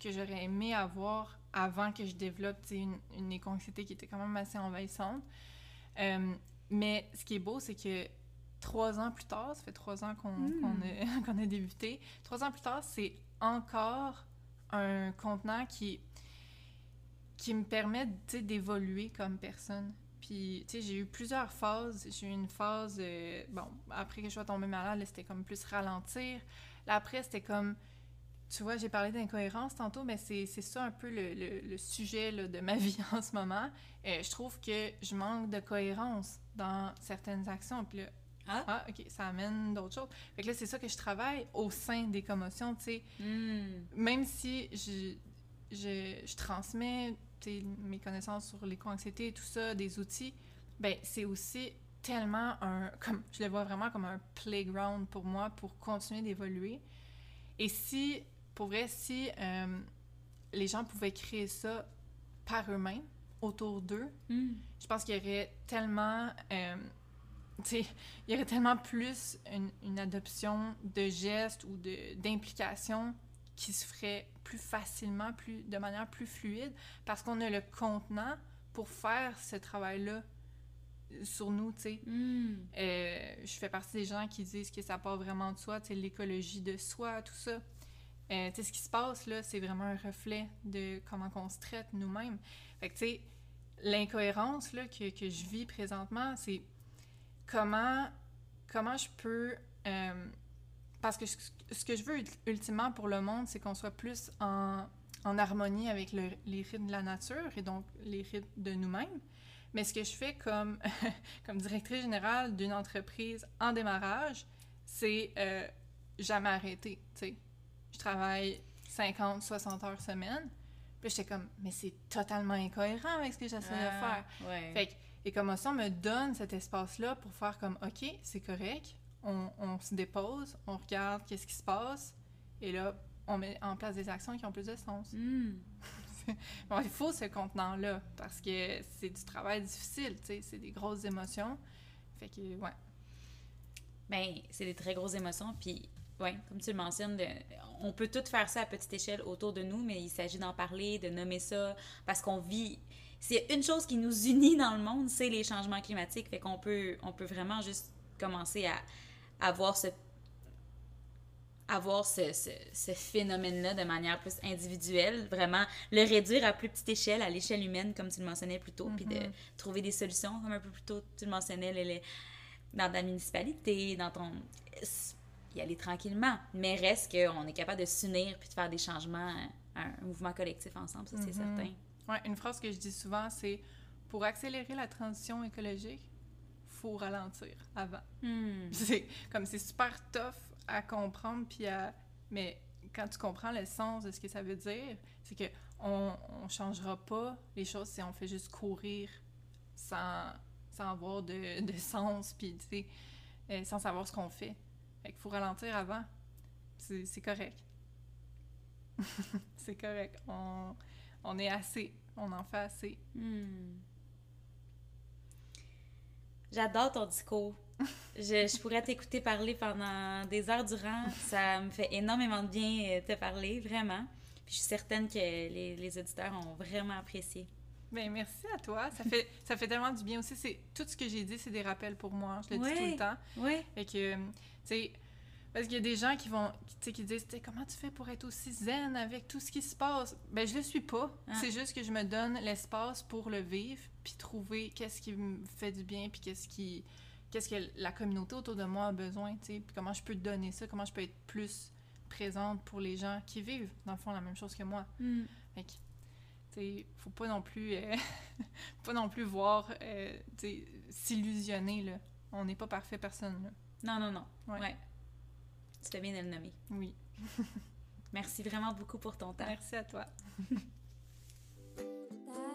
que j'aurais aimé avoir avant que je développe, une, une éco-anxiété qui était quand même assez envahissante. Euh, mais ce qui est beau, c'est que trois ans plus tard, ça fait trois ans qu'on Mm. qu'on a, a débuté, trois ans plus tard, c'est encore un contenant qui, qui me permet d'évoluer comme personne. Puis, tu sais, j'ai eu plusieurs phases. J'ai eu une phase, euh, bon, après que je sois tombée malade, c'était comme plus ralentir. Là, après, c'était comme, tu vois, j'ai parlé d'incohérence tantôt, mais c'est ça un peu le, le- le sujet là, de ma vie en ce moment. Euh, je trouve que je manque de cohérence dans certaines actions. Puis là, Ah? ah, OK, ça amène d'autres choses. Fait que là, c'est ça que je travaille au sein des commotions, tu sais Hmm. même si je, je, je transmets mes connaissances sur l'éco-anxiété et tout ça, des outils, ben c'est aussi tellement un... comme Je le vois vraiment comme un playground pour moi pour continuer d'évoluer. Et si, pour vrai, si euh, les gens pouvaient créer ça par eux-mêmes, autour d'eux, Hmm. je pense qu'il y aurait tellement... euh, tu sais, il y aurait tellement plus une, une adoption de gestes ou d'implications qui se ferait plus facilement, plus, de manière plus fluide, parce qu'on a le contenant pour faire ce travail-là sur nous, tu sais. Hmm. Euh, je fais partie des gens qui disent que ça part vraiment de soi, tu sais, l'écologie de soi, tout ça. euh, tu sais, ce qui se passe, là, c'est vraiment un reflet de comment on se traite nous-mêmes. Fait que, tu sais, l'incohérence, là, que, que je vis présentement, c'est comment, comment je peux... euh, parce que ce ce que je veux ult- ultimement pour le monde, c'est qu'on soit plus en, en harmonie avec le- les rythmes de la nature et donc les rythmes de nous-mêmes. Mais ce que je fais comme, comme directrice générale d'une entreprise en démarrage, c'est euh, jamais arrêter, tu sais. Je travaille 50, 60 heures semaine. Puis j'étais comme, mais c'est totalement incohérent avec ce que j'essaie de faire. Ah, Ouais. Fait que les commotions me donnent cet espace-là pour faire comme, OK, c'est correct, on, on se dépose, on regarde qu'est-ce qui se passe, et là, on met en place des actions qui ont plus de sens. Hmm. Bon, il faut ce contenant-là, parce que c'est du travail difficile, tu sais, c'est des grosses émotions. Fait que, ouais. Ben, c'est des très grosses émotions. Puis, ouais, comme tu le mentionnes, de- on peut tout faire ça à petite échelle autour de nous, mais il s'agit d'en parler, de nommer ça, parce qu'on vit. C'est une chose qui nous unit dans le monde, c'est les changements climatiques. Fait qu'on peut, on peut vraiment juste commencer à, à voir ce avoir ce, ce, ce phénomène-là de manière plus individuelle, vraiment le réduire à plus petite échelle, à l'échelle humaine, comme tu le mentionnais plus tôt, puis de trouver des solutions, comme un peu plus tôt, tu le mentionnais, les- les- dans ta municipalité, dans ton... y aller tranquillement, mais reste qu'on est capable de s'unir puis de faire des changements, un, un mouvement collectif ensemble, ça c'est Mhm. certain. Ouais, une phrase que je dis souvent, c'est pour accélérer la transition écologique, faut ralentir avant. Hmm. C'est comme c'est super tough à comprendre puis à mais quand tu comprends le sens de ce que ça veut dire, c'est que on, on changera pas les choses si on fait juste courir sans, sans avoir de, de sens puis tu sais euh, sans savoir ce qu'on fait. Fait qu'il faut ralentir avant. C'est c'est correct. c'est correct. On, on est assez. On en fait assez. Hmm. J'adore ton discours. Je, je pourrais t'écouter parler pendant des heures durant. Ça me fait énormément de bien euh, te parler, vraiment. Puis je suis certaine que les, les auditeurs ont vraiment apprécié. Ben, merci à toi. Ça fait, ça fait tellement du bien aussi. C'est, tout ce que j'ai dit, c'est des rappels pour moi. Je le dis tout le temps. Oui. Fait que, tu sais, parce qu'il y a des gens qui vont, tu sais, qui disent, comment tu fais pour être aussi zen avec tout ce qui se passe? Ben, je le suis pas. Ah. C'est juste que je me donne l'espace pour le vivre, puis trouver qu'est-ce qui me fait du bien, puis qu'est-ce qui, qu'est-ce que la communauté autour de moi a besoin, tu sais, puis comment je peux donner ça, comment je peux être plus présente pour les gens qui vivent, dans le fond, la même chose que moi. Hmm. Fait que, tu sais, faut pas non plus, euh, pas non plus voir, euh, tu sais, s'illusionner, là. On n'est pas parfait, personne, là. Non, non, non. Ouais. Ouais. Tu fais bien de le nommer. Oui. Merci vraiment beaucoup pour ton temps. Merci à toi.